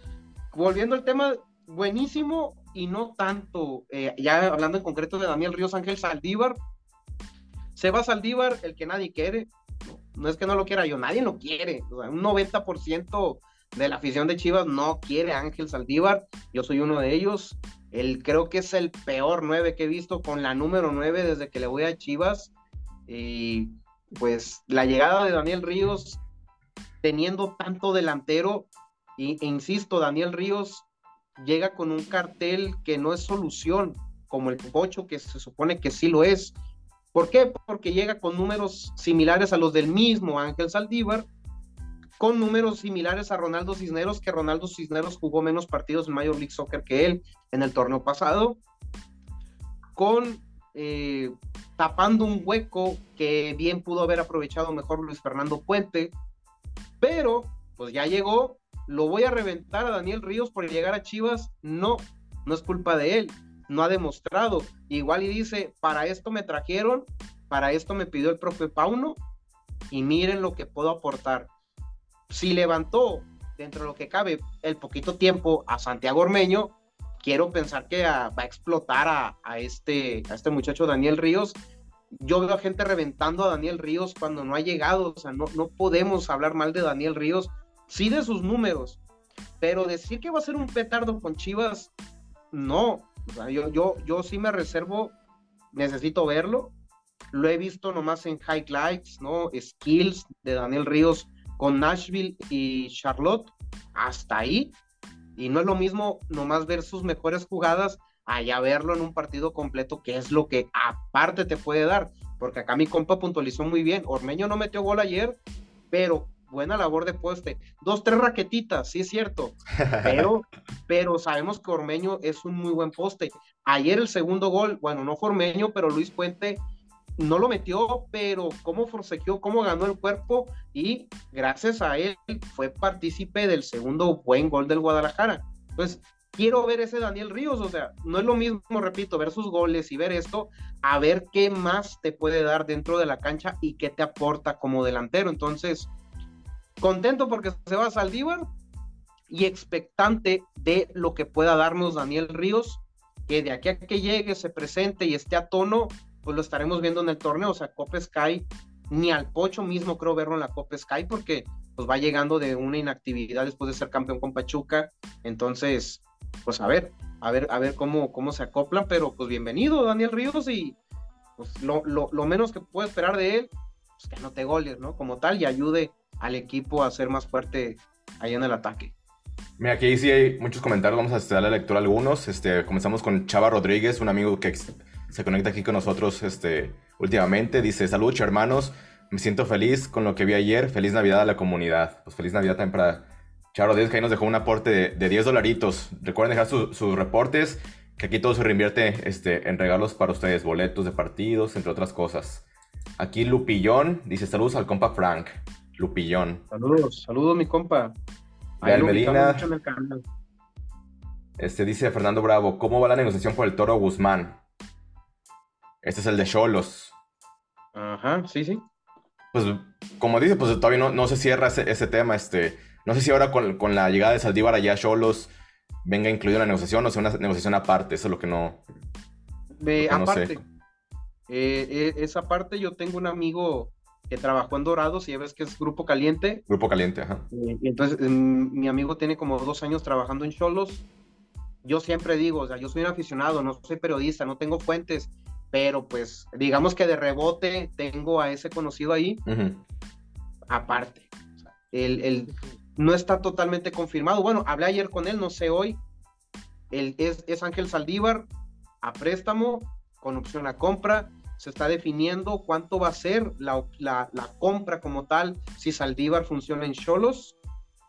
Volviendo al tema, buenísimo y no tanto, eh, ya hablando en concreto de Daniel Ríos Ángel Saldívar, Seba Saldívar, el que nadie quiere, no, es que no lo quiera yo, nadie lo quiere, un 90% de la afición de Chivas no quiere a Ángel Saldívar, yo soy uno de ellos, el, creo que es el peor 9 que he visto con la número 9 desde que le voy a Chivas. Y pues la llegada de Daniel Ríos, teniendo tanto delantero, e, insisto, Daniel Ríos llega con un cartel que no es solución, como el Pocho, que se supone que sí lo es. ¿Por qué? Porque llega con números similares a los del mismo Ángel Saldívar, con números similares a Ronaldo Cisneros, que Ronaldo Cisneros jugó menos partidos en Major League Soccer que él en el torneo pasado, con eh, tapando un hueco que bien pudo haber aprovechado mejor Luis Fernando Puente, pero pues ya llegó, lo voy a reventar a Daniel Ríos por llegar a Chivas, no, no es culpa de él, no ha demostrado, igual y dice, para esto me trajeron, para esto me pidió el profe Pauno, y miren lo que puedo aportar si levantó dentro de lo que cabe el poquito tiempo a Santiago Ormeño, quiero pensar que va a explotar a, este, a este muchacho Daniel Ríos. Yo veo a gente reventando a Daniel Ríos cuando no ha llegado, o sea, no, no podemos hablar mal de Daniel Ríos, sí de sus números, pero decir que va a ser un petardo con Chivas, no. yo, yo, yo sí me reservo, necesito verlo. Lo he visto nomás en highlights, ¿no? Skills de Daniel Ríos con Nashville y Charlotte, hasta ahí. Y no es lo mismo nomás ver sus mejores jugadas allá verlo en un partido completo, que es lo que aparte te puede dar. Porque acá mi compa puntualizó muy bien. Ormeño no metió gol ayer, pero buena labor de poste. Dos, tres raquetitas, sí es cierto. Pero, pero sabemos que Ormeño es un muy buen poste. Ayer el segundo gol, bueno, no fue Ormeño, pero Luis Puente no lo metió, pero cómo forcejeó, cómo ganó el cuerpo y gracias a él fue partícipe del segundo buen gol del Guadalajara. Entonces, quiero ver ese Daniel Ríos, o sea, no es lo mismo, repito, ver sus goles y ver esto, a ver qué más te puede dar dentro de la cancha y qué te aporta como delantero. Entonces, contento porque se va a Saldívar y expectante de lo que pueda darnos Daniel Ríos, que de aquí a que llegue, se presente y esté a tono, pues lo estaremos viendo en el torneo. O sea, Copa Sky, ni al Pocho mismo creo verlo en la Copa Sky, porque pues va llegando de una inactividad después de ser campeón con Pachuca. Entonces, pues a ver, a ver, a ver cómo, cómo se acoplan, pero pues bienvenido, Daniel Ríos, y pues lo, menos que puedo esperar de él, pues que anote goles, ¿no? Como tal, y ayude al equipo a ser más fuerte ahí en el ataque. Mira, aquí sí hay muchos comentarios, vamos a este, darle lectura a algunos. Este, comenzamos con Chava Rodríguez, un amigo que se conecta aquí con nosotros este, últimamente. Dice, saludos hermanos, me siento feliz con lo que vi ayer. Feliz Navidad a la comunidad. Pues feliz Navidad también para Charo Díaz, que ahí nos dejó un aporte de, 10 dolaritos. Recuerden dejar sus reportes, que aquí todo se reinvierte este, en regalos para ustedes, boletos de partidos, entre otras cosas. Aquí Lupillón dice, saludos al compa Frank. Lupillón. Saludos, saludos, mi compa. Gael Medina. Este dice Fernando Bravo, ¿cómo va la negociación por el Toro Guzmán? Este es el de Cholos. Ajá, sí, sí. Pues, como dice, pues todavía no, no se cierra ese, tema. Este, no sé si ahora con, la llegada de Saldívar allá a Cholos venga incluido en la negociación o sea una negociación aparte. Eso es lo que no. aparte. Eh, eh, esa parte yo tengo un amigo que trabajó en Dorados y ya ves que es Grupo Caliente. Grupo Caliente, ajá. Eh, y entonces mm, mi amigo tiene como dos años trabajando en Cholos. Yo siempre digo, o sea, yo soy un aficionado, no soy periodista, no tengo fuentes, pero pues digamos que de rebote tengo a ese conocido ahí. Aparte, el, no está totalmente confirmado. Bueno, hablé ayer con él, no sé hoy. El, es, es Ángel Saldívar a préstamo con opción a compra se está definiendo cuánto va a ser la, compra como tal, si Saldívar funciona en Cholos.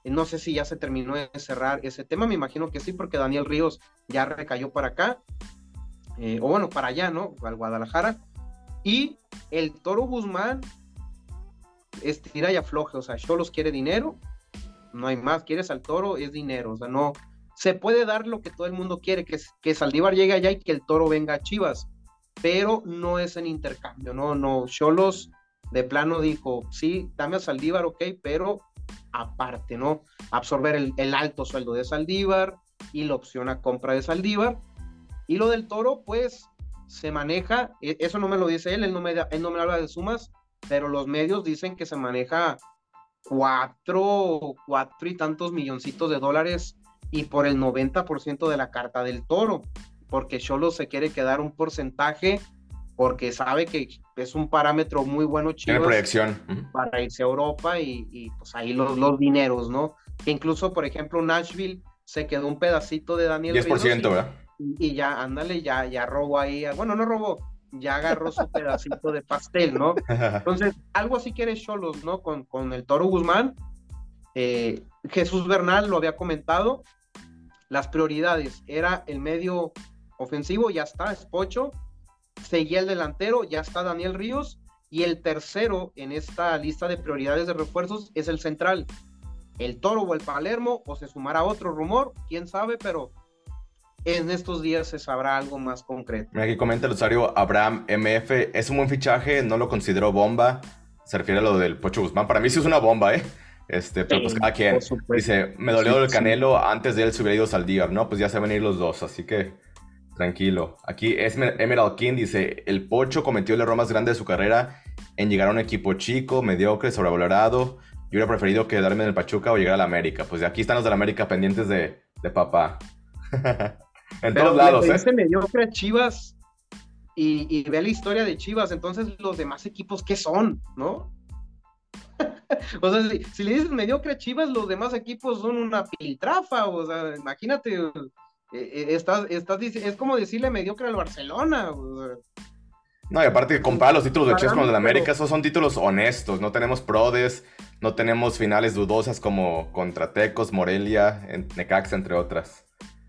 Eh, no sé si ya se terminó de cerrar ese tema, me imagino que sí, porque Daniel Ríos ya recayó para acá, eh, o bueno, para allá, ¿no? Al Guadalajara. Y el Toro Guzmán estira y afloje, o sea, Cholos quiere dinero, no hay más, quieres al Toro, es dinero, o sea, no, se puede dar lo que todo el mundo quiere, que, que Saldívar llegue allá y que el Toro venga a Chivas pero no es en intercambio, no, no, Cholos de plano dijo, sí, dame a Saldívar, ok, pero aparte, ¿no? Absorber el, alto sueldo de Saldívar y la opción a compra de Saldívar. Y lo del toro, pues, se maneja, e, eso no me lo dice él, él no me, él no me habla de sumas, pero los medios dicen que se maneja cuatro, cuatro y tantos milloncitos de dólares y por el 90% de la carta del toro porque Cholo se quiere quedar un porcentaje porque sabe que es un parámetro muy bueno Chivas proyección. para irse a Europa y, pues ahí los, los dineros, ¿no? Que incluso, por ejemplo, Nashville se quedó un pedacito de Daniel 10%, ¿verdad? Y, ya, ándale, ya, ya robó ahí, bueno, no robó, ya agarró su pedacito de pastel, ¿no? Entonces, algo así quiere Cholos, ¿no? Con, con el Toro Guzmán. Eh, Jesús Bernal lo había comentado, las prioridades era el medio ofensivo, ya está, es Pocho. Seguía el delantero, ya está Daniel Ríos. Y el tercero en esta lista de prioridades de refuerzos es el central. El Toro o el Palermo, o se sumará otro rumor, quién sabe, pero en estos días se sabrá algo más concreto. Aquí comenta el usuario Abraham MF, es un buen fichaje, no lo considero bomba, se refiere a lo del Pocho Guzmán, para mí sí es una bomba, ¿eh? Este, pero pues cada quien dice, me dolió el canelo, antes de él se hubiera ido Saldívar, ¿no? Pues ya se van a ir los dos, así que Tranquilo. Aquí Emerald King dice, el Pocho cometió el error más grande de su carrera en llegar a un equipo chico, mediocre, sobrevalorado. Yo hubiera preferido quedarme en el Pachuca o llegar a la América. Pues de aquí están los de la América pendientes de, papá. en todos lados, ¿eh? mediocre a Chivas y, ve la historia de Chivas. Entonces, los demás equipos, ¿qué son? ¿No? o sea, si, si, le dices mediocre a Chivas, los demás equipos son una piltrafa. O sea, imagínate eh, eh, estás, estás, es como decirle mediocre al Barcelona. No, y aparte comparar los títulos de Chivas con los de América, esos son títulos honestos. No tenemos prodes, no tenemos finales dudosas como contra Tecos, Morelia, Necaxa, entre otras.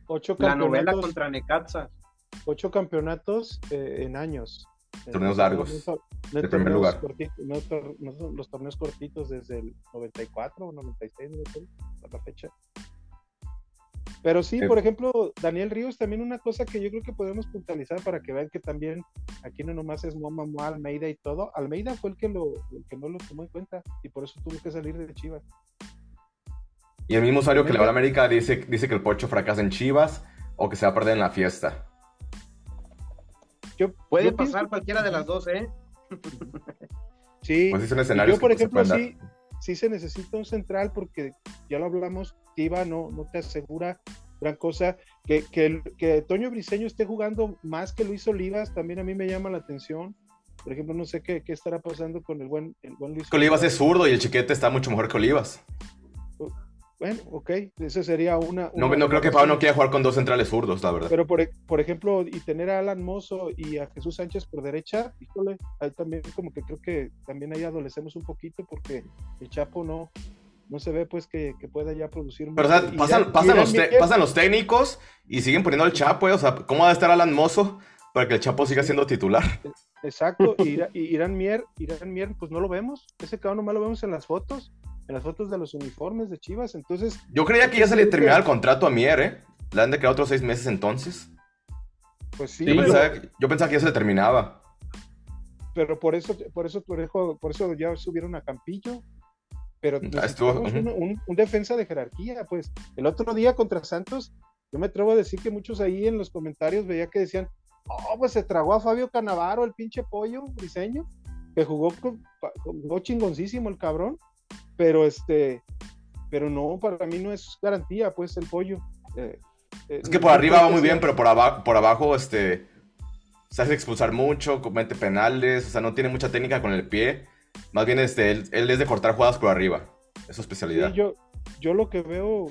Ocho La novela contra Necaxa. Ocho campeonatos eh, en años. Torneos largos. de primer lugar. los torneos cortitos desde el 94 o 96, no la fecha. Pero sí, por ejemplo, Daniel Ríos, también una cosa que yo creo que podemos puntualizar para que vean que también aquí no nomás es Moma, Almeida y todo. Almeida fue el que, lo, que no lo tomó en cuenta y por eso tuvo que salir de Chivas. Y el mismo usuario que le va a América dice, dice que el Pocho fracasa en Chivas o que se va a perder en la fiesta. Puede pasar cualquiera de las dos, ¿eh? sí. Pues yo, por ejemplo, sí, sí se necesita un central porque ya lo hablamos, Tiva no, no te asegura gran cosa. Que, que, que Toño Briseño esté jugando más que Luis Olivas también a mí me llama la atención. Por ejemplo, no sé qué, qué estará pasando con el buen, el buen Luis. Olivas es zurdo y el chiquete está mucho mejor que Olivas. Bueno, ok, esa sería una... no, no creo que Pablo no quiera jugar con dos centrales zurdos, la verdad. Pero por, e, por, ejemplo, y tener a Alan Mozo y a Jesús Sánchez por derecha, híjole, ahí también como que creo que también ahí adolecemos un poquito porque el Chapo no, no se ve pues que, que pueda ya producir... Pero o sea, pasan, pasan, los pasan, los técnicos y siguen poniendo al Chapo, eh, o sea, ¿cómo va a estar Alan Mozo Para que el Chapo siga siendo titular. Exacto, y Irán Mier, Irán Mier, pues no lo vemos. Ese cabrón nomás lo vemos en las fotos, en las fotos de los uniformes de Chivas. Entonces. Yo creía que ya se le terminaba el contrato a Mier, ¿eh? Le han de quedar otros seis meses entonces. Pues sí. Yo, pensaba, yo pensaba que ya se le terminaba. Pero por eso, por eso, por eso, por eso ya subieron a Campillo. Pero pues, un, defensa de jerarquía, pues. El otro día contra Santos, yo me atrevo a decir que muchos ahí en los comentarios veía que decían, oh, pues se tragó a Fabio Canavaro, el pinche pollo diseño, que jugó, jugó chingoncísimo el cabrón, pero este, pero no, para mí no es garantía, pues, el pollo. Eh, eh, es que por arriba va muy bien, pero por abajo, por abajo, este, se hace expulsar mucho, comete penales, o sea, no tiene mucha técnica con el pie. Más bien, este, él, es de cortar jugadas por arriba. Es su especialidad. yo, yo lo que veo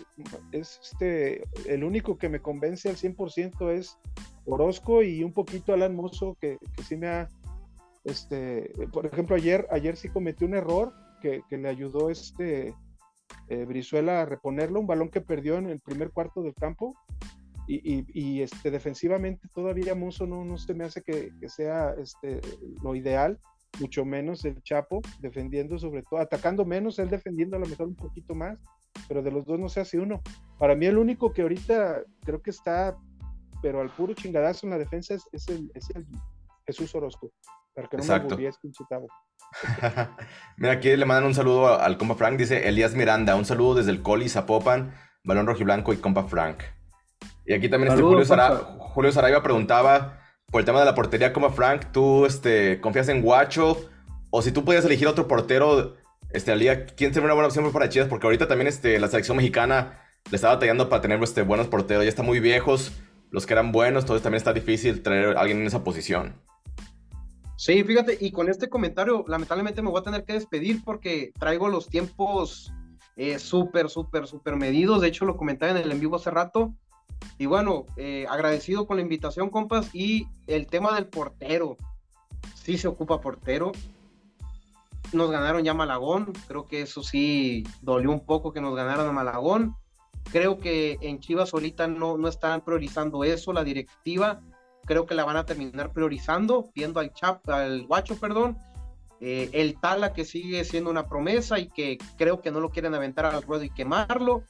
es este, el único que me convence al 100% es Orozco y un poquito Alan Mozo, que, que sí me ha, este, por ejemplo, ayer, ayer sí cometió un error que, le ayudó este eh, Brizuela a reponerlo, un balón que perdió en el primer cuarto del campo. Y, y, este, defensivamente todavía Mozo no, no se me hace que, sea este, lo ideal mucho menos el Chapo defendiendo sobre todo, atacando menos, él defendiendo a lo mejor un poquito más, pero de los dos no se hace uno. Para mí el único que ahorita creo que está, pero al puro chingadazo en la defensa es, el, Jesús Orozco, para que no Exacto. me Mira, aquí le mandan un saludo al compa Frank, dice Elías Miranda, un saludo desde el Coli, Zapopan, Balón Rojiblanco y compa Frank. Y aquí también este Julio, Julio Saraiva preguntaba por el tema de la portería como Frank, ¿tú este, confías en Guacho? O si tú pudieras elegir otro portero este, la liga, ¿quién sería una buena opción para Chivas? Porque ahorita también este, la selección mexicana le está batallando para tener este, buenos porteros. Ya están muy viejos los que eran buenos, entonces también está difícil traer a alguien en esa posición. Sí, fíjate, y con este comentario, lamentablemente me voy a tener que despedir porque traigo los tiempos eh, súper, súper, súper medidos. De hecho, lo comentaba en el en vivo hace rato. Y bueno, eh, agradecido con la invitación, compas. Y el tema del portero. Sí se ocupa portero. Nos ganaron ya Malagón. Creo que eso sí dolió un poco que nos ganaron a Malagón. Creo que en Chivas ahorita no, no están priorizando eso, la directiva. Creo que la van a terminar priorizando, viendo al Chap, al Guacho, perdón. Eh, el Tala que sigue siendo una promesa y que creo que no lo quieren aventar al ruedo y quemarlo.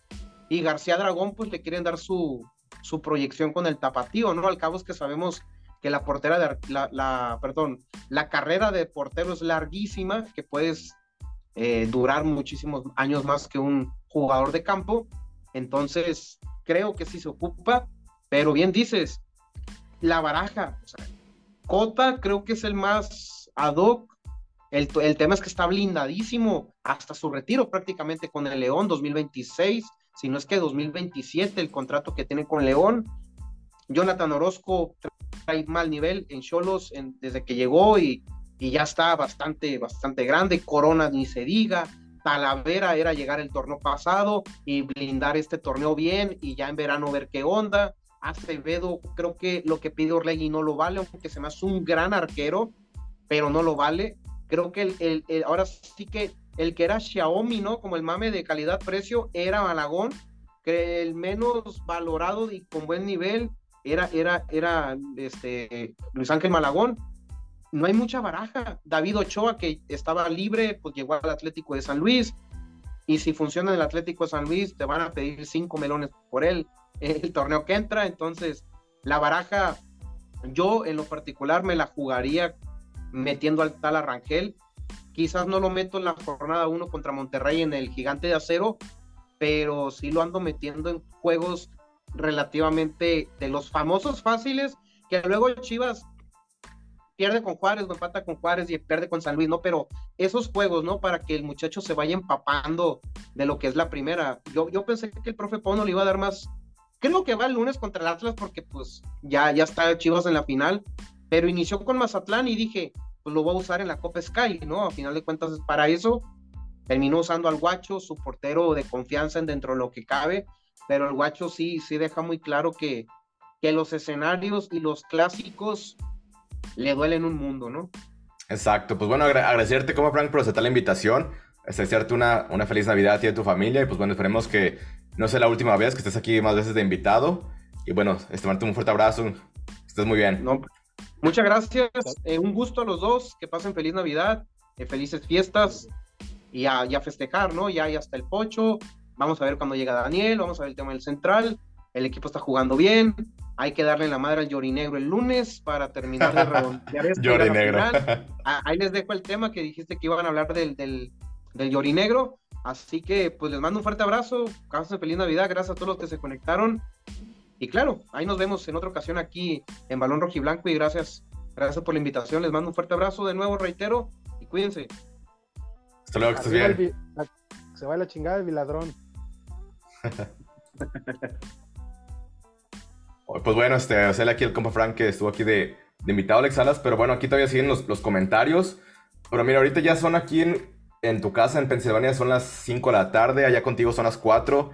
Y García Dragón, pues le quieren dar su, su proyección con el tapatío, ¿no? Al cabo es que sabemos que la portera de la, perdón, la carrera de portero es larguísima, que puedes eh, durar muchísimos años más que un jugador de campo. Entonces, creo que sí se ocupa, pero bien dices, la baraja, o sea, Cota creo que es el más ad hoc. El, el tema es que está blindadísimo hasta su retiro prácticamente con el León 2026 si no es que 2027 el contrato que tiene con León. Jonathan Orozco trae mal nivel en Cholos desde que llegó y, y, ya está bastante, bastante grande. Corona ni se diga. Talavera era llegar el torneo pasado y blindar este torneo bien y ya en verano ver qué onda. Acevedo, creo que lo que pide Orlegui no lo vale, aunque se me hace un gran arquero, pero no lo vale. Creo que el, el, ahora sí que el que era Xiaomi, ¿no? Como el mame de calidad-precio, era Malagón, que el menos valorado y con buen nivel era, era, era este, Luis Ángel Malagón. No hay mucha baraja. David Ochoa, que estaba libre, pues llegó al Atlético de San Luis. Y si funciona en el Atlético de San Luis, te van a pedir cinco melones por él el torneo que entra. Entonces, la baraja, yo en lo particular me la jugaría metiendo al tal Arrangel Quizás no lo meto en la jornada 1 contra Monterrey en el gigante de acero, pero sí lo ando metiendo en juegos relativamente de los famosos fáciles, que luego Chivas pierde con Juárez, no empata con Juárez y pierde con San Luis, ¿no? Pero esos juegos, ¿no? Para que el muchacho se vaya empapando de lo que es la primera. Yo, yo pensé que el profe Pono le iba a dar más. Creo que va el lunes contra el Atlas porque pues ya, ya está Chivas en la final, pero inició con Mazatlán y dije, pues lo va a usar en la Copa Sky, ¿no? A final de cuentas es para eso. Terminó usando al Guacho, su portero de confianza en dentro de lo que cabe, pero el Guacho sí, sí deja muy claro que, que los escenarios y los clásicos le duelen un mundo, ¿no? Exacto, pues bueno, agradecerte como Frank por aceptar la invitación, desearte una, una feliz Navidad a ti y a tu familia y pues bueno, esperemos que no sea la última vez que estés aquí más veces de invitado y bueno, este, un fuerte abrazo, estés muy bien. No, Muchas gracias, eh, un gusto a los dos, que pasen feliz Navidad, eh, felices fiestas y a, festejar, ¿no? Ya hay hasta el pocho, vamos a ver cuando llega Daniel, vamos a ver el tema del central, el equipo está jugando bien, hay que darle la madre al Llorinegro el lunes para terminar de redondear esto. Llorinegro. Ah, ahí les dejo el tema que dijiste que iban a hablar del, del, del Llorinegro. Así que pues les mando un fuerte abrazo, pasen feliz Navidad, gracias a todos los que se conectaron. Y claro, ahí nos vemos en otra ocasión aquí en Balón Rojiblanco y gracias, gracias por la invitación. Les mando un fuerte abrazo de nuevo, reitero, y cuídense. Hasta luego, que estés bien. se va la chingada el ladrón. pues bueno, este, hacerle aquí el compa Frank que estuvo aquí de, de invitado Alex Salas, pero bueno, aquí todavía siguen los, los comentarios. Pero mira, ahorita ya son aquí en, en tu casa en Pensilvania son las 5 de la tarde, allá contigo son las 4.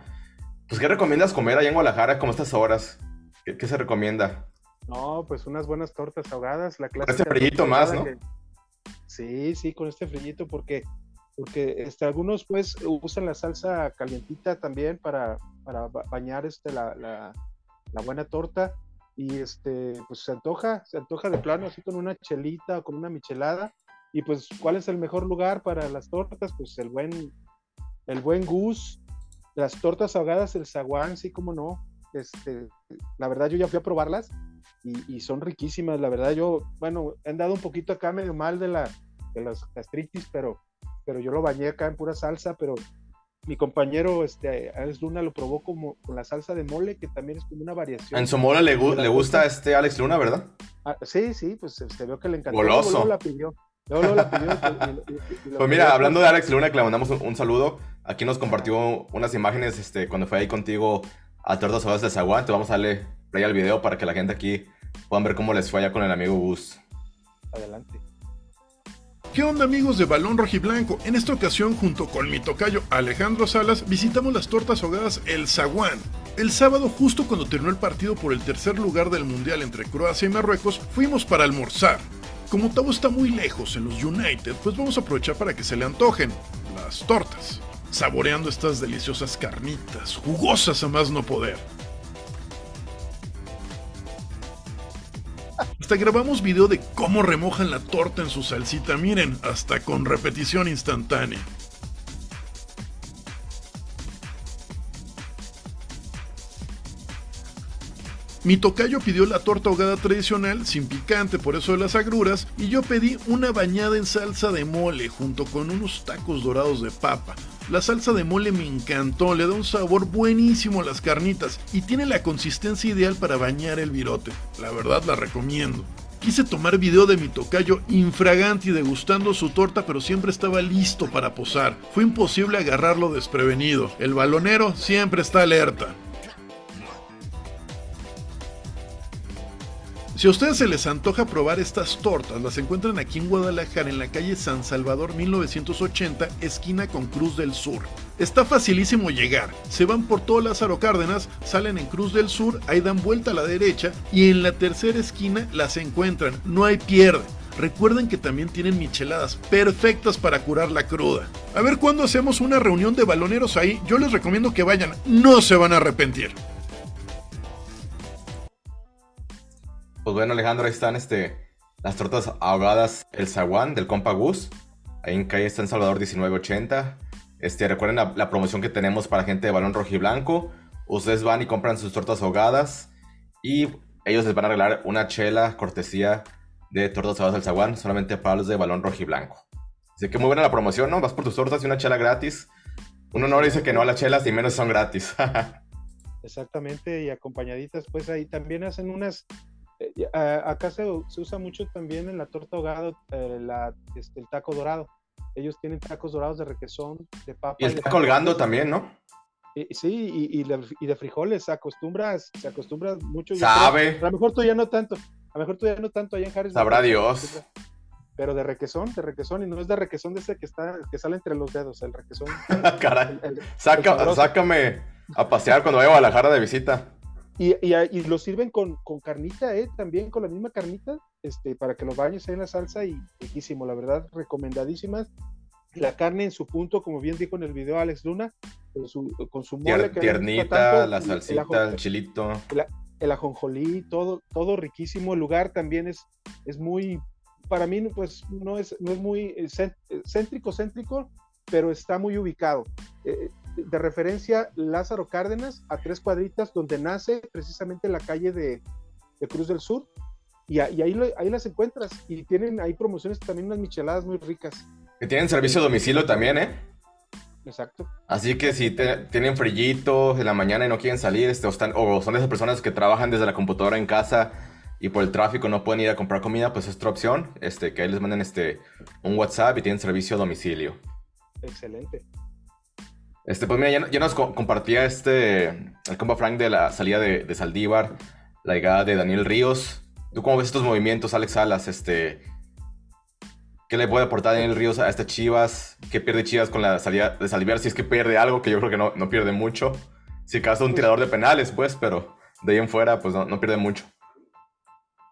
Pues, ¿qué recomiendas comer allá en Guadalajara como estas horas? ¿Qué, se recomienda? No, pues unas buenas tortas ahogadas, la clase. Con este frillito más, ¿no? Sí, sí, con este frillito, porque, porque este, algunos pues usan la salsa calientita también para, para bañar este, la, la, la buena torta y este pues se antoja, se antoja de plano así con una chelita o con una michelada y pues, ¿cuál es el mejor lugar para las tortas? Pues el buen, el buen Gus, las tortas ahogadas, el zaguán, sí, como no. Este, la verdad, yo ya fui a probarlas y, son riquísimas. La verdad, yo, bueno, he andado un poquito acá medio mal de, la, de las gastritis, pero, pero yo lo bañé acá en pura salsa, pero mi compañero este, Alex Luna lo probó como con la salsa de mole, que también es como una variación. En su mole le, le gusta este Alex Luna, ¿verdad? Ah, sí, sí, pues se vio que le encantó. Goloso. la pidió. Pues mira, hablando de Alex Luna, que le mandamos un, saludo. Aquí nos compartió unas imágenes este, cuando fue ahí contigo a Tortas Horas de Zaguán. Te vamos a darle play al video para que la gente aquí puedan ver cómo les fue allá con el amigo Gus. Adelante. ¿Qué onda amigos de Balón Rojiblanco? En esta ocasión, junto con mi tocayo Alejandro Salas, visitamos las tortas ahogadas El Zaguán. El sábado, justo cuando terminó el partido por el tercer lugar del Mundial entre Croacia y Marruecos, fuimos para almorzar. Como Tavo está muy lejos en los United, pues vamos a aprovechar para que se le antojen las tortas, saboreando estas deliciosas carnitas, jugosas a más no poder. Hasta grabamos video de cómo remojan la torta en su salsita, miren, hasta con repetición instantánea. Mi tocayo pidió la torta ahogada tradicional, sin picante, por eso de las agruras, y yo pedí una bañada en salsa de mole, junto con unos tacos dorados de papa. La salsa de mole me encantó, le da un sabor buenísimo a las carnitas y tiene la consistencia ideal para bañar el virote. La verdad la recomiendo. Quise tomar video de mi tocayo infraganti degustando su torta, pero siempre estaba listo para posar. Fue imposible agarrarlo desprevenido. El balonero siempre está alerta. Si a ustedes se les antoja probar estas tortas, las encuentran aquí en Guadalajara en la calle San Salvador 1980, esquina con Cruz del Sur. Está facilísimo llegar. Se van por todo Lázaro Cárdenas, salen en Cruz del Sur, ahí dan vuelta a la derecha y en la tercera esquina las encuentran. No hay pierde. Recuerden que también tienen micheladas perfectas para curar la cruda. A ver cuándo hacemos una reunión de baloneros ahí. Yo les recomiendo que vayan, no se van a arrepentir. Pues bueno, Alejandro, ahí están este, las tortas ahogadas El Zaguán del compa Gus. Ahí en calle San Salvador 1980. Este, recuerden la, promoción que tenemos para gente de balón rojo y blanco. Ustedes van y compran sus tortas ahogadas y ellos les van a regalar una chela cortesía de tortas ahogadas del Zaguán solamente para los de balón rojo y blanco. Así que muy buena la promoción, ¿no? Vas por tus tortas y una chela gratis. Uno no dice que no a las chelas y menos son gratis. Exactamente, y acompañaditas, pues ahí también hacen unas eh, acá se, usa mucho también en la torta ahogada eh, este, el taco dorado. Ellos tienen tacos dorados de requesón, de papa. Y está colgando también, ¿no? sí, y, de, frijoles, se acostumbras, se acostumbra mucho. Sabe. a lo mejor tú ya no tanto, a lo mejor tú ya no tanto allá en Harris. Sabrá Dios. Pero de requesón, de requesón, y no es de requesón de ese que está, que sale entre los dedos, el requesón. Caray. sácame a pasear cuando vaya a Guadalajara de visita. Y, y, lo sirven con, con, carnita, ¿eh? También con la misma carnita, este, para que lo bañes ahí en la salsa y riquísimo, la verdad, recomendadísimas. La carne en su punto, como bien dijo en el video Alex Luna, con su, con su mole. tiernita, la salsita, el, chilito. El, ajonjolí, todo, todo riquísimo. El lugar también es es muy, para mí, pues no es, no es muy céntrico, céntrico, pero está muy ubicado. Eh, de referencia, Lázaro Cárdenas, a tres cuadritas, donde nace precisamente la calle de, Cruz del Sur, y, ahí, ahí las encuentras, y tienen ahí promociones también unas micheladas muy ricas. Que tienen servicio a domicilio también, ¿eh? Exacto. Así que si tienen frillito en la mañana y no quieren salir, este, o, están, o son esas personas que trabajan desde la computadora en casa y por el tráfico no pueden ir a comprar comida, pues es otra opción, este, que ahí les manden este, un WhatsApp y tienen servicio a domicilio. Excelente. Este, pues mira, ya, nos compartía este, el compa Frank de la salida de, de, Saldívar, la llegada de Daniel Ríos. ¿Tú cómo ves estos movimientos, Alex Salas? Este, ¿Qué le puede aportar Daniel Ríos a este Chivas? ¿Qué pierde Chivas con la salida de Saldívar? Si es que pierde algo, que yo creo que no, no pierde mucho. Si acaso un tirador de penales, pues, pero de ahí en fuera, pues no, no pierde mucho.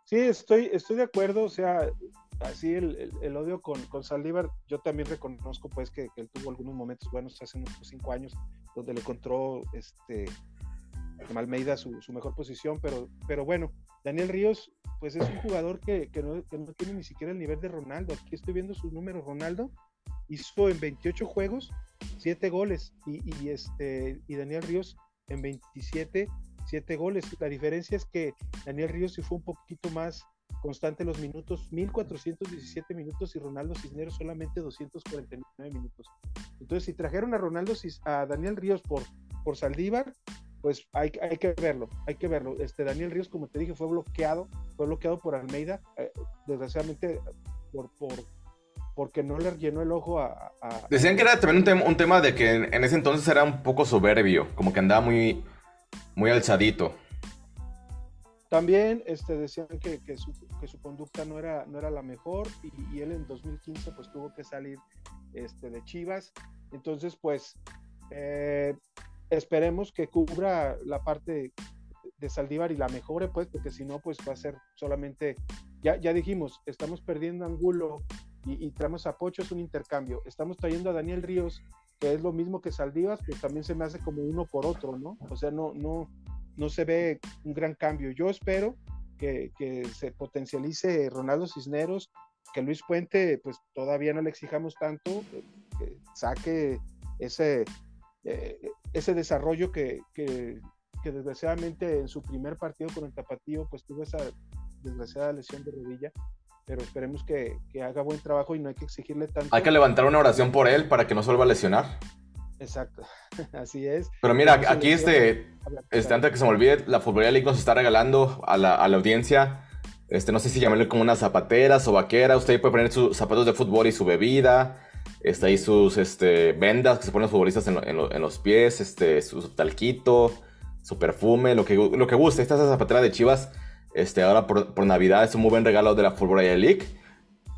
Sí, estoy, estoy de acuerdo. O sea, así el, el, odio con, con, Saldívar, yo también reconozco pues que, él tuvo algunos momentos buenos hace unos cinco años donde le encontró este Almeida su, su, mejor posición, pero, pero bueno, Daniel Ríos pues es un jugador que, que, no, que, no, tiene ni siquiera el nivel de Ronaldo. Aquí estoy viendo sus números, Ronaldo hizo en 28 juegos 7 goles y, y, este, y Daniel Ríos en 27 7 goles. La diferencia es que Daniel Ríos sí fue un poquito más constante los minutos, 1417 minutos y Ronaldo Cisneros solamente 249 minutos. Entonces, si trajeron a Ronaldo a Daniel Ríos por, por Saldívar, pues hay, hay, que verlo, hay que verlo. Este Daniel Ríos, como te dije, fue bloqueado, fue bloqueado por Almeida, eh, desgraciadamente por, por porque no le llenó el ojo a... Decían que era también un, tema de que en, en, ese entonces era un poco soberbio, como que andaba muy, muy alzadito. También este, decían que, que, su, que, su, conducta no era, no era la mejor y, él en 2015 pues tuvo que salir este, de Chivas. Entonces pues eh, esperemos que cubra la parte de Saldívar y la mejore pues porque si no pues va a ser solamente, ya, ya dijimos, estamos perdiendo Angulo y, y traemos a es un intercambio. Estamos trayendo a Daniel Ríos que es lo mismo que Saldívar, pues también se me hace como uno por otro, ¿no? O sea, no, no, no se ve un gran cambio. Yo espero que, se potencialice Ronaldo Cisneros, que Luis Puente, pues todavía no le exijamos tanto, que saque ese, eh, ese desarrollo que, que, desgraciadamente en su primer partido con el Tapatío, pues tuvo esa desgraciada lesión de rodilla. Pero esperemos que, que haga buen trabajo y no hay que exigirle tanto. Hay que levantar una oración por él para que no se vuelva a lesionar. Exacto, así es. Pero mira, aquí este, este, antes de que se me olvide, la Futbolera League nos está regalando a la, a la, audiencia, este, no sé si llamarle como unas zapateras o vaquera, usted puede poner sus zapatos de fútbol y su bebida, está ahí sus este, vendas que se ponen los futbolistas en, en, los pies, este, su talquito, su perfume, lo que, lo que guste. Esta es la zapatera de Chivas, este, ahora por, por Navidad, es un muy buen regalo de la Futbolera League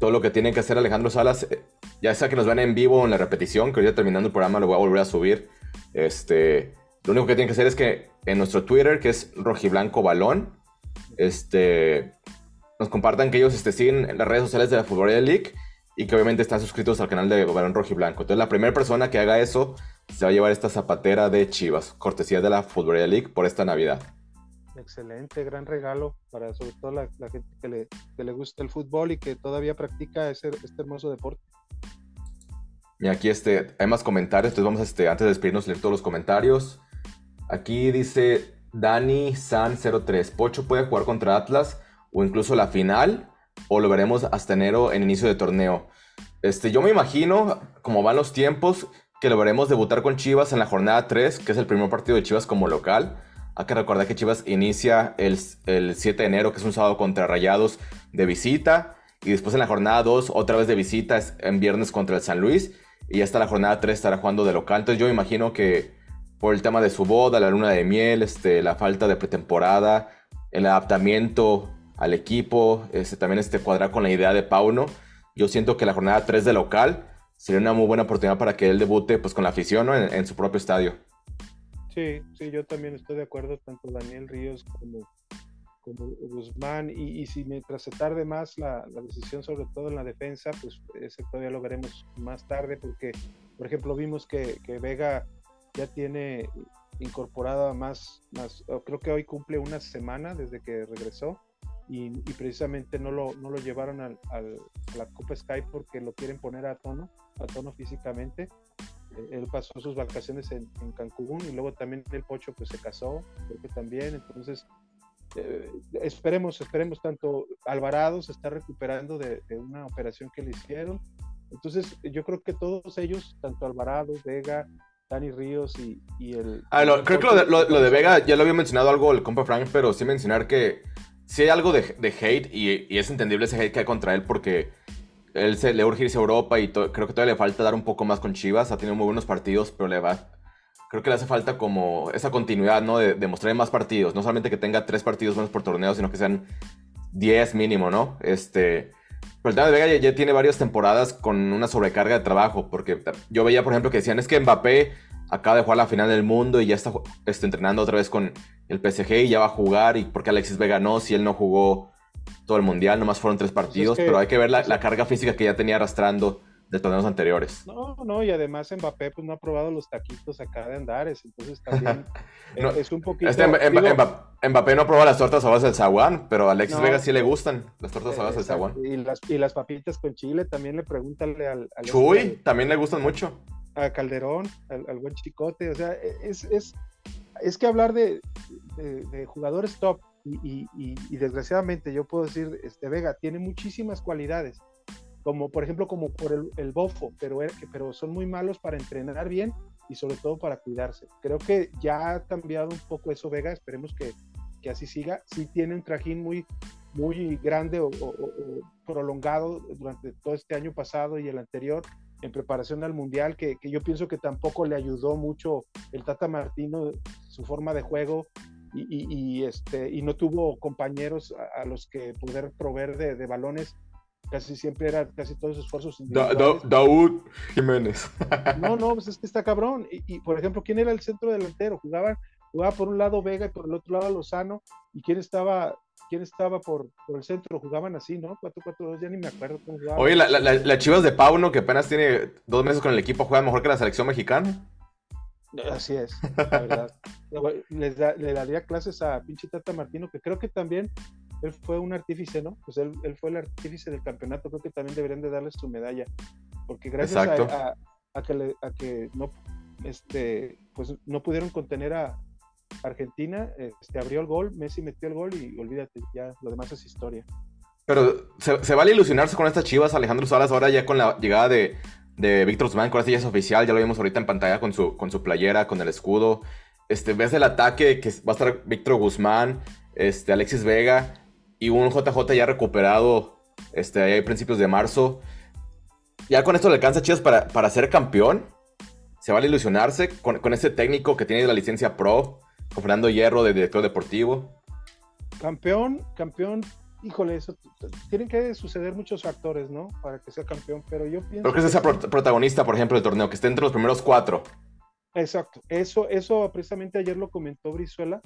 todo lo que tiene que hacer Alejandro Salas, eh, ya sea que nos vean en vivo o en la repetición, que hoy ya terminando el programa lo voy a volver a subir. Este, lo único que tienen que hacer es que en nuestro Twitter, que es rojiblanco balón, este, nos compartan que ellos este, siguen en las redes sociales de la Fútbol League y que obviamente están suscritos al canal de Balón Rojiblanco. Entonces la primera persona que haga eso se va a llevar esta zapatera de Chivas, cortesía de la Fútbol League por esta Navidad. Excelente, gran regalo para sobre todo la, gente que le, que le, gusta el fútbol y que todavía practica ese, este hermoso deporte. Y aquí este, hay más comentarios, entonces vamos a, este, antes de despedirnos, leer todos los comentarios. Aquí dice Dani San03, Pocho puede jugar contra Atlas o incluso la final, o lo veremos hasta enero en inicio de torneo. Este, yo me imagino, como van los tiempos, que lo veremos debutar con Chivas en la jornada 3, que es el primer partido de Chivas como local hay que recordar que Chivas inicia el, 7 de enero, que es un sábado contra Rayados de visita. Y después en la jornada 2, otra vez de visita, es en viernes contra el San Luis. Y hasta la jornada 3 estará jugando de local. Entonces yo imagino que por el tema de su boda, la luna de miel, este, la falta de pretemporada, el adaptamiento al equipo, este, también este, cuadrar con la idea de Pauno. Yo siento que la jornada 3 de local sería una muy buena oportunidad para que él debute pues, con la afición en su propio estadio. Sí, sí, yo también estoy de acuerdo, tanto Daniel Ríos como, como Guzmán, y, si mientras se tarde más la, decisión, sobre todo en la defensa, pues ese todavía lo veremos más tarde, porque, por ejemplo, vimos que, Vega ya tiene incorporada más, más, creo que hoy cumple una semana desde que regresó, y, precisamente no lo, no lo llevaron al, a la Copa Sky porque lo quieren poner a tono, a tono físicamente. Él pasó sus vacaciones en, en, Cancún y luego también el Pocho pues se casó, creo que también, entonces eh, esperemos, esperemos tanto Alvarado se está recuperando de, de, una operación que le hicieron, entonces yo creo que todos ellos, tanto Alvarado, Vega, Dani Ríos y, y el... Ah, creo que lo de, lo, lo de, Vega ya lo había mencionado algo el compa Frank, pero sí mencionar que sí hay algo de, de hate y, y, es entendible ese hate que hay contra él porque él se le urge irse a Europa y creo que todavía le falta dar un poco más con Chivas. Ha tenido muy buenos partidos, pero le va. Creo que le hace falta como esa continuidad, ¿no? De, mostrar más partidos. No solamente que tenga tres partidos buenos por torneo, sino que sean 10 mínimo, ¿no? Este. Pero el tema de Vega ya, ya, tiene varias temporadas con una sobrecarga de trabajo. Porque yo veía, por ejemplo, que decían: es que Mbappé acaba de jugar la final del mundo y ya está, está entrenando otra vez con el PSG y ya va a jugar. ¿Y porque Alexis Vega no? Si él no jugó todo el mundial, nomás fueron tres partidos, pues es que, pero hay que ver la, la, carga física que ya tenía arrastrando de torneos anteriores. No, no, y además Mbappé pues no ha probado los taquitos acá de Andares, entonces también no, es un poquito... Este, Mbappé, digo, Mbappé, Mbappé no probó las tortas a base del zaguán, pero a Alexis no, Vega sí le gustan las tortas a base del zaguán. Y las, y las papitas con chile, también le pregúntale al... al Chuy, este, también le gustan mucho. A Calderón, al, al buen chicote, o sea, es, es, es que hablar de, de, de jugadores top y, desgraciadamente yo puedo decir, este Vega tiene muchísimas cualidades, como por ejemplo como por el, el bofo, pero, pero son muy malos para entrenar bien y sobre todo para cuidarse. Creo que ya ha cambiado un poco eso Vega, esperemos que, que así siga. Sí tiene un trajín muy, muy grande o, prolongado durante todo este año pasado y el anterior en preparación al Mundial, que, que yo pienso que tampoco le ayudó mucho el Tata Martino, su forma de juego, y, y, y, este, y no tuvo compañeros a, a los que poder proveer de, de, balones. Casi siempre era casi todos sus esfuerzos. Da, da, Daud Jiménez. No, no, pues es que está cabrón. Y, y, por ejemplo, ¿quién era el centro delantero? Jugaba, jugaba por un lado Vega y por el otro lado Lozano. ¿Y quién estaba, quién estaba por, por el centro? Jugaban así, ¿no? 4-4-2, ya ni me acuerdo cómo jugaban. Oye, la, la, la, Chivas de Pauno, que apenas tiene dos meses con el equipo, juega mejor que la selección mexicana. Así es, la verdad. Les da, le daría clases a pinche Tata Martino, que creo que también él fue un artífice, ¿no? Pues él, él, fue el artífice del campeonato, creo que también deberían de darle su medalla, porque gracias a, a, a, que le, a que no, este, pues no pudieron contener a Argentina, este, abrió el gol, Messi metió el gol y olvídate, ya lo demás es historia. Pero se, se vale ilusionarse con estas chivas, Alejandro Salas, ahora ya con la llegada de, de Víctor Guzmán, con ya es oficial, ya lo vimos ahorita en pantalla con su, con su playera, con el escudo. Este, ves el ataque que va a estar Víctor Guzmán, este, Alexis Vega y un JJ ya recuperado este, a principios de marzo. Ya con esto le alcanza Chivas para, para ser campeón. Se vale ilusionarse con, con este técnico que tiene la licencia pro, con Fernando Hierro de director deportivo. Campeón, campeón híjole, eso tienen que suceder muchos factores, ¿no? Para que sea campeón, pero yo pienso. Pero que es ese protagonista, por ejemplo, del torneo, que esté entre los primeros cuatro. Exacto, eso, eso precisamente ayer lo comentó Brizuela,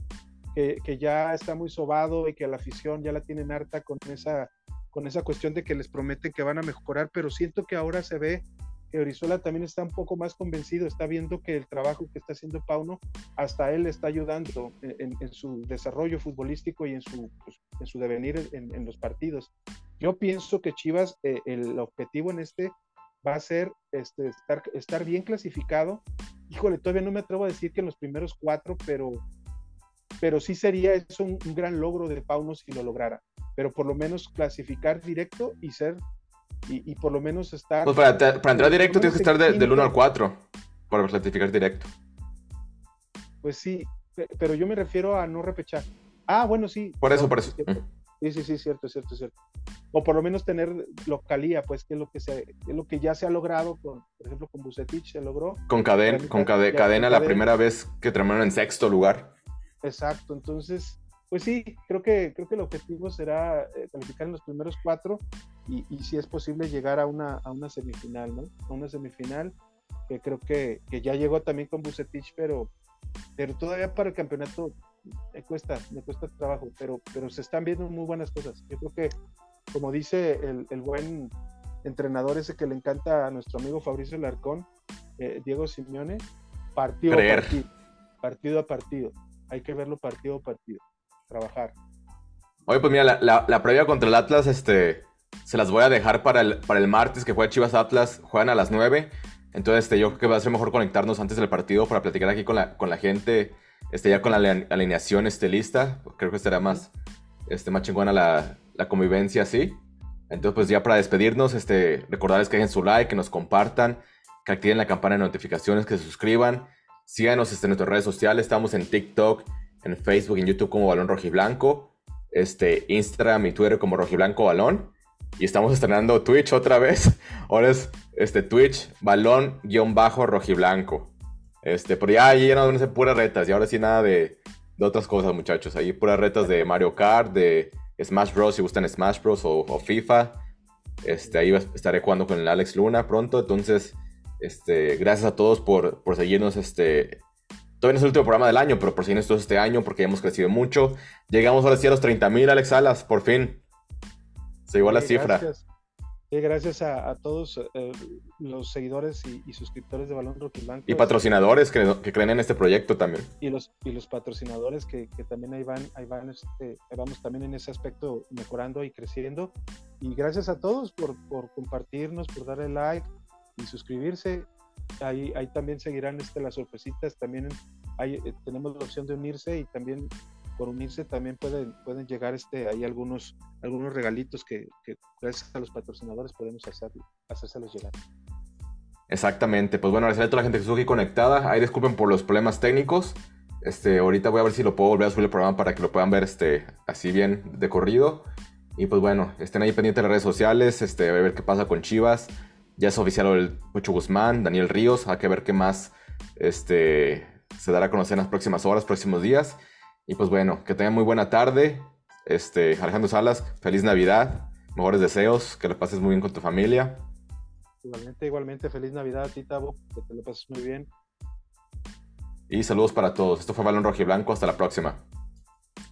que, que ya está muy sobado y que la afición ya la tienen harta con esa, con esa cuestión de que les prometen que van a mejorar, pero siento que ahora se ve que Brizuela también está un poco más convencido, está viendo que el trabajo que está haciendo Pauno, hasta él le está ayudando en, su desarrollo futbolístico y en su, pues, en su devenir en, los partidos. Yo pienso que Chivas, eh, el objetivo en este va a ser este, estar, bien clasificado. Híjole, todavía no me atrevo a decir que en los primeros cuatro, pero, pero sí sería eso un gran logro de Pauno si lo lograra. Pero por lo menos clasificar directo y ser y, y, por lo menos estar. Pues para, para entrar directo tienes que estar de, del 1 al 4 para certificar directo. Pues sí, pero yo me refiero a no repechar. Ah, bueno, sí. Por eso, no, por eso. Sí, sí, sí, cierto, cierto, cierto. O por lo menos tener localía, pues, que es lo que, se, es lo que ya se ha logrado, con, por ejemplo, con Bucetich se logró. Con, caden, con cade, cadena, la cadena. primera vez que terminaron en sexto lugar. Exacto, entonces, pues sí, creo que, creo que el objetivo será eh, calificar en los primeros cuatro y, y, si es posible llegar a una, a una semifinal, ¿no? A una semifinal que creo que, que ya llegó también con Bucetich, pero, pero todavía para el campeonato me cuesta, me cuesta trabajo, pero, pero se están viendo muy buenas cosas. Yo creo que, como dice el, el buen entrenador ese que le encanta a nuestro amigo Fabricio Larcón, eh, Diego Simeone, partido a partido, partido a partido. Hay que verlo partido a partido, trabajar. Oye, pues mira, la, la, previa contra el Atlas, este, se las voy a dejar para el, para el martes que juega Chivas Atlas, juegan a las 9. Entonces, este, yo creo que va a ser mejor conectarnos antes del partido para platicar aquí con la, con la gente, este, ya con la alineación este, lista. Creo que estará más, este, más chingona la, la convivencia así. Entonces, pues ya para despedirnos, este, recordarles que dejen su like, que nos compartan, que activen la campana de notificaciones, que se suscriban. Síganos este, en nuestras redes sociales, estamos en TikTok, en Facebook, en YouTube como Balón Rojiblanco, este, Instagram y Twitter como Rojiblanco Balón. Y estamos estrenando Twitch otra vez. Ahora es este, Twitch, balón-rojiblanco. Este, pero ya ahí no ser puras retas. Y ahora sí nada de, de, otras cosas, muchachos. Ahí puras retas de Mario Kart, de Smash Bros. si gustan Smash Bros. o, FIFA. Este, ahí estaré jugando con el Alex Luna pronto. Entonces, este, gracias a todos por, por seguirnos. Este, todavía no es el último programa del año, pero por seguirnos todo este año porque hemos crecido mucho. Llegamos ahora sí a los 30 mil, Alex Salas, por fin. Se llegó la cifra. Gracias. gracias a, todos eh, los seguidores y, suscriptores de Balón Rocky Blanco. Y patrocinadores que, que, creen en este proyecto también. Y los, y los patrocinadores que, que también ahí van, ahí van este, vamos también en ese aspecto mejorando y creciendo. Y gracias a todos por, por compartirnos, por darle like, y suscribirse. Ahí, también seguirán este, las sorpresitas, también hay, eh, tenemos la opción de unirse y también por unirse también pueden, pueden llegar este, ahí algunos, algunos regalitos que, gracias a los patrocinadores podemos hacer, hacérselos llegar. Exactamente, pues bueno, agradecer a toda la gente que estuvo aquí conectada. Ahí disculpen por los problemas técnicos. Este, ahorita voy a ver si lo puedo volver a subir el programa para que lo puedan ver este, así bien de corrido. Y pues bueno, estén ahí pendientes de las redes sociales, este, a ver qué pasa con Chivas. Ya es oficial el Pucho Guzmán, Daniel Ríos. Hay que ver qué más este, se dará a conocer en las próximas horas, próximos días. Y pues bueno, que tengan muy buena tarde. Este, Alejandro Salas, feliz Navidad. Mejores deseos, que lo pases muy bien con tu familia. Igualmente, igualmente, feliz Navidad a ti, Tabo, que te lo pases muy bien. Y saludos para todos. Esto fue Balón Rojo y Blanco. Hasta la próxima.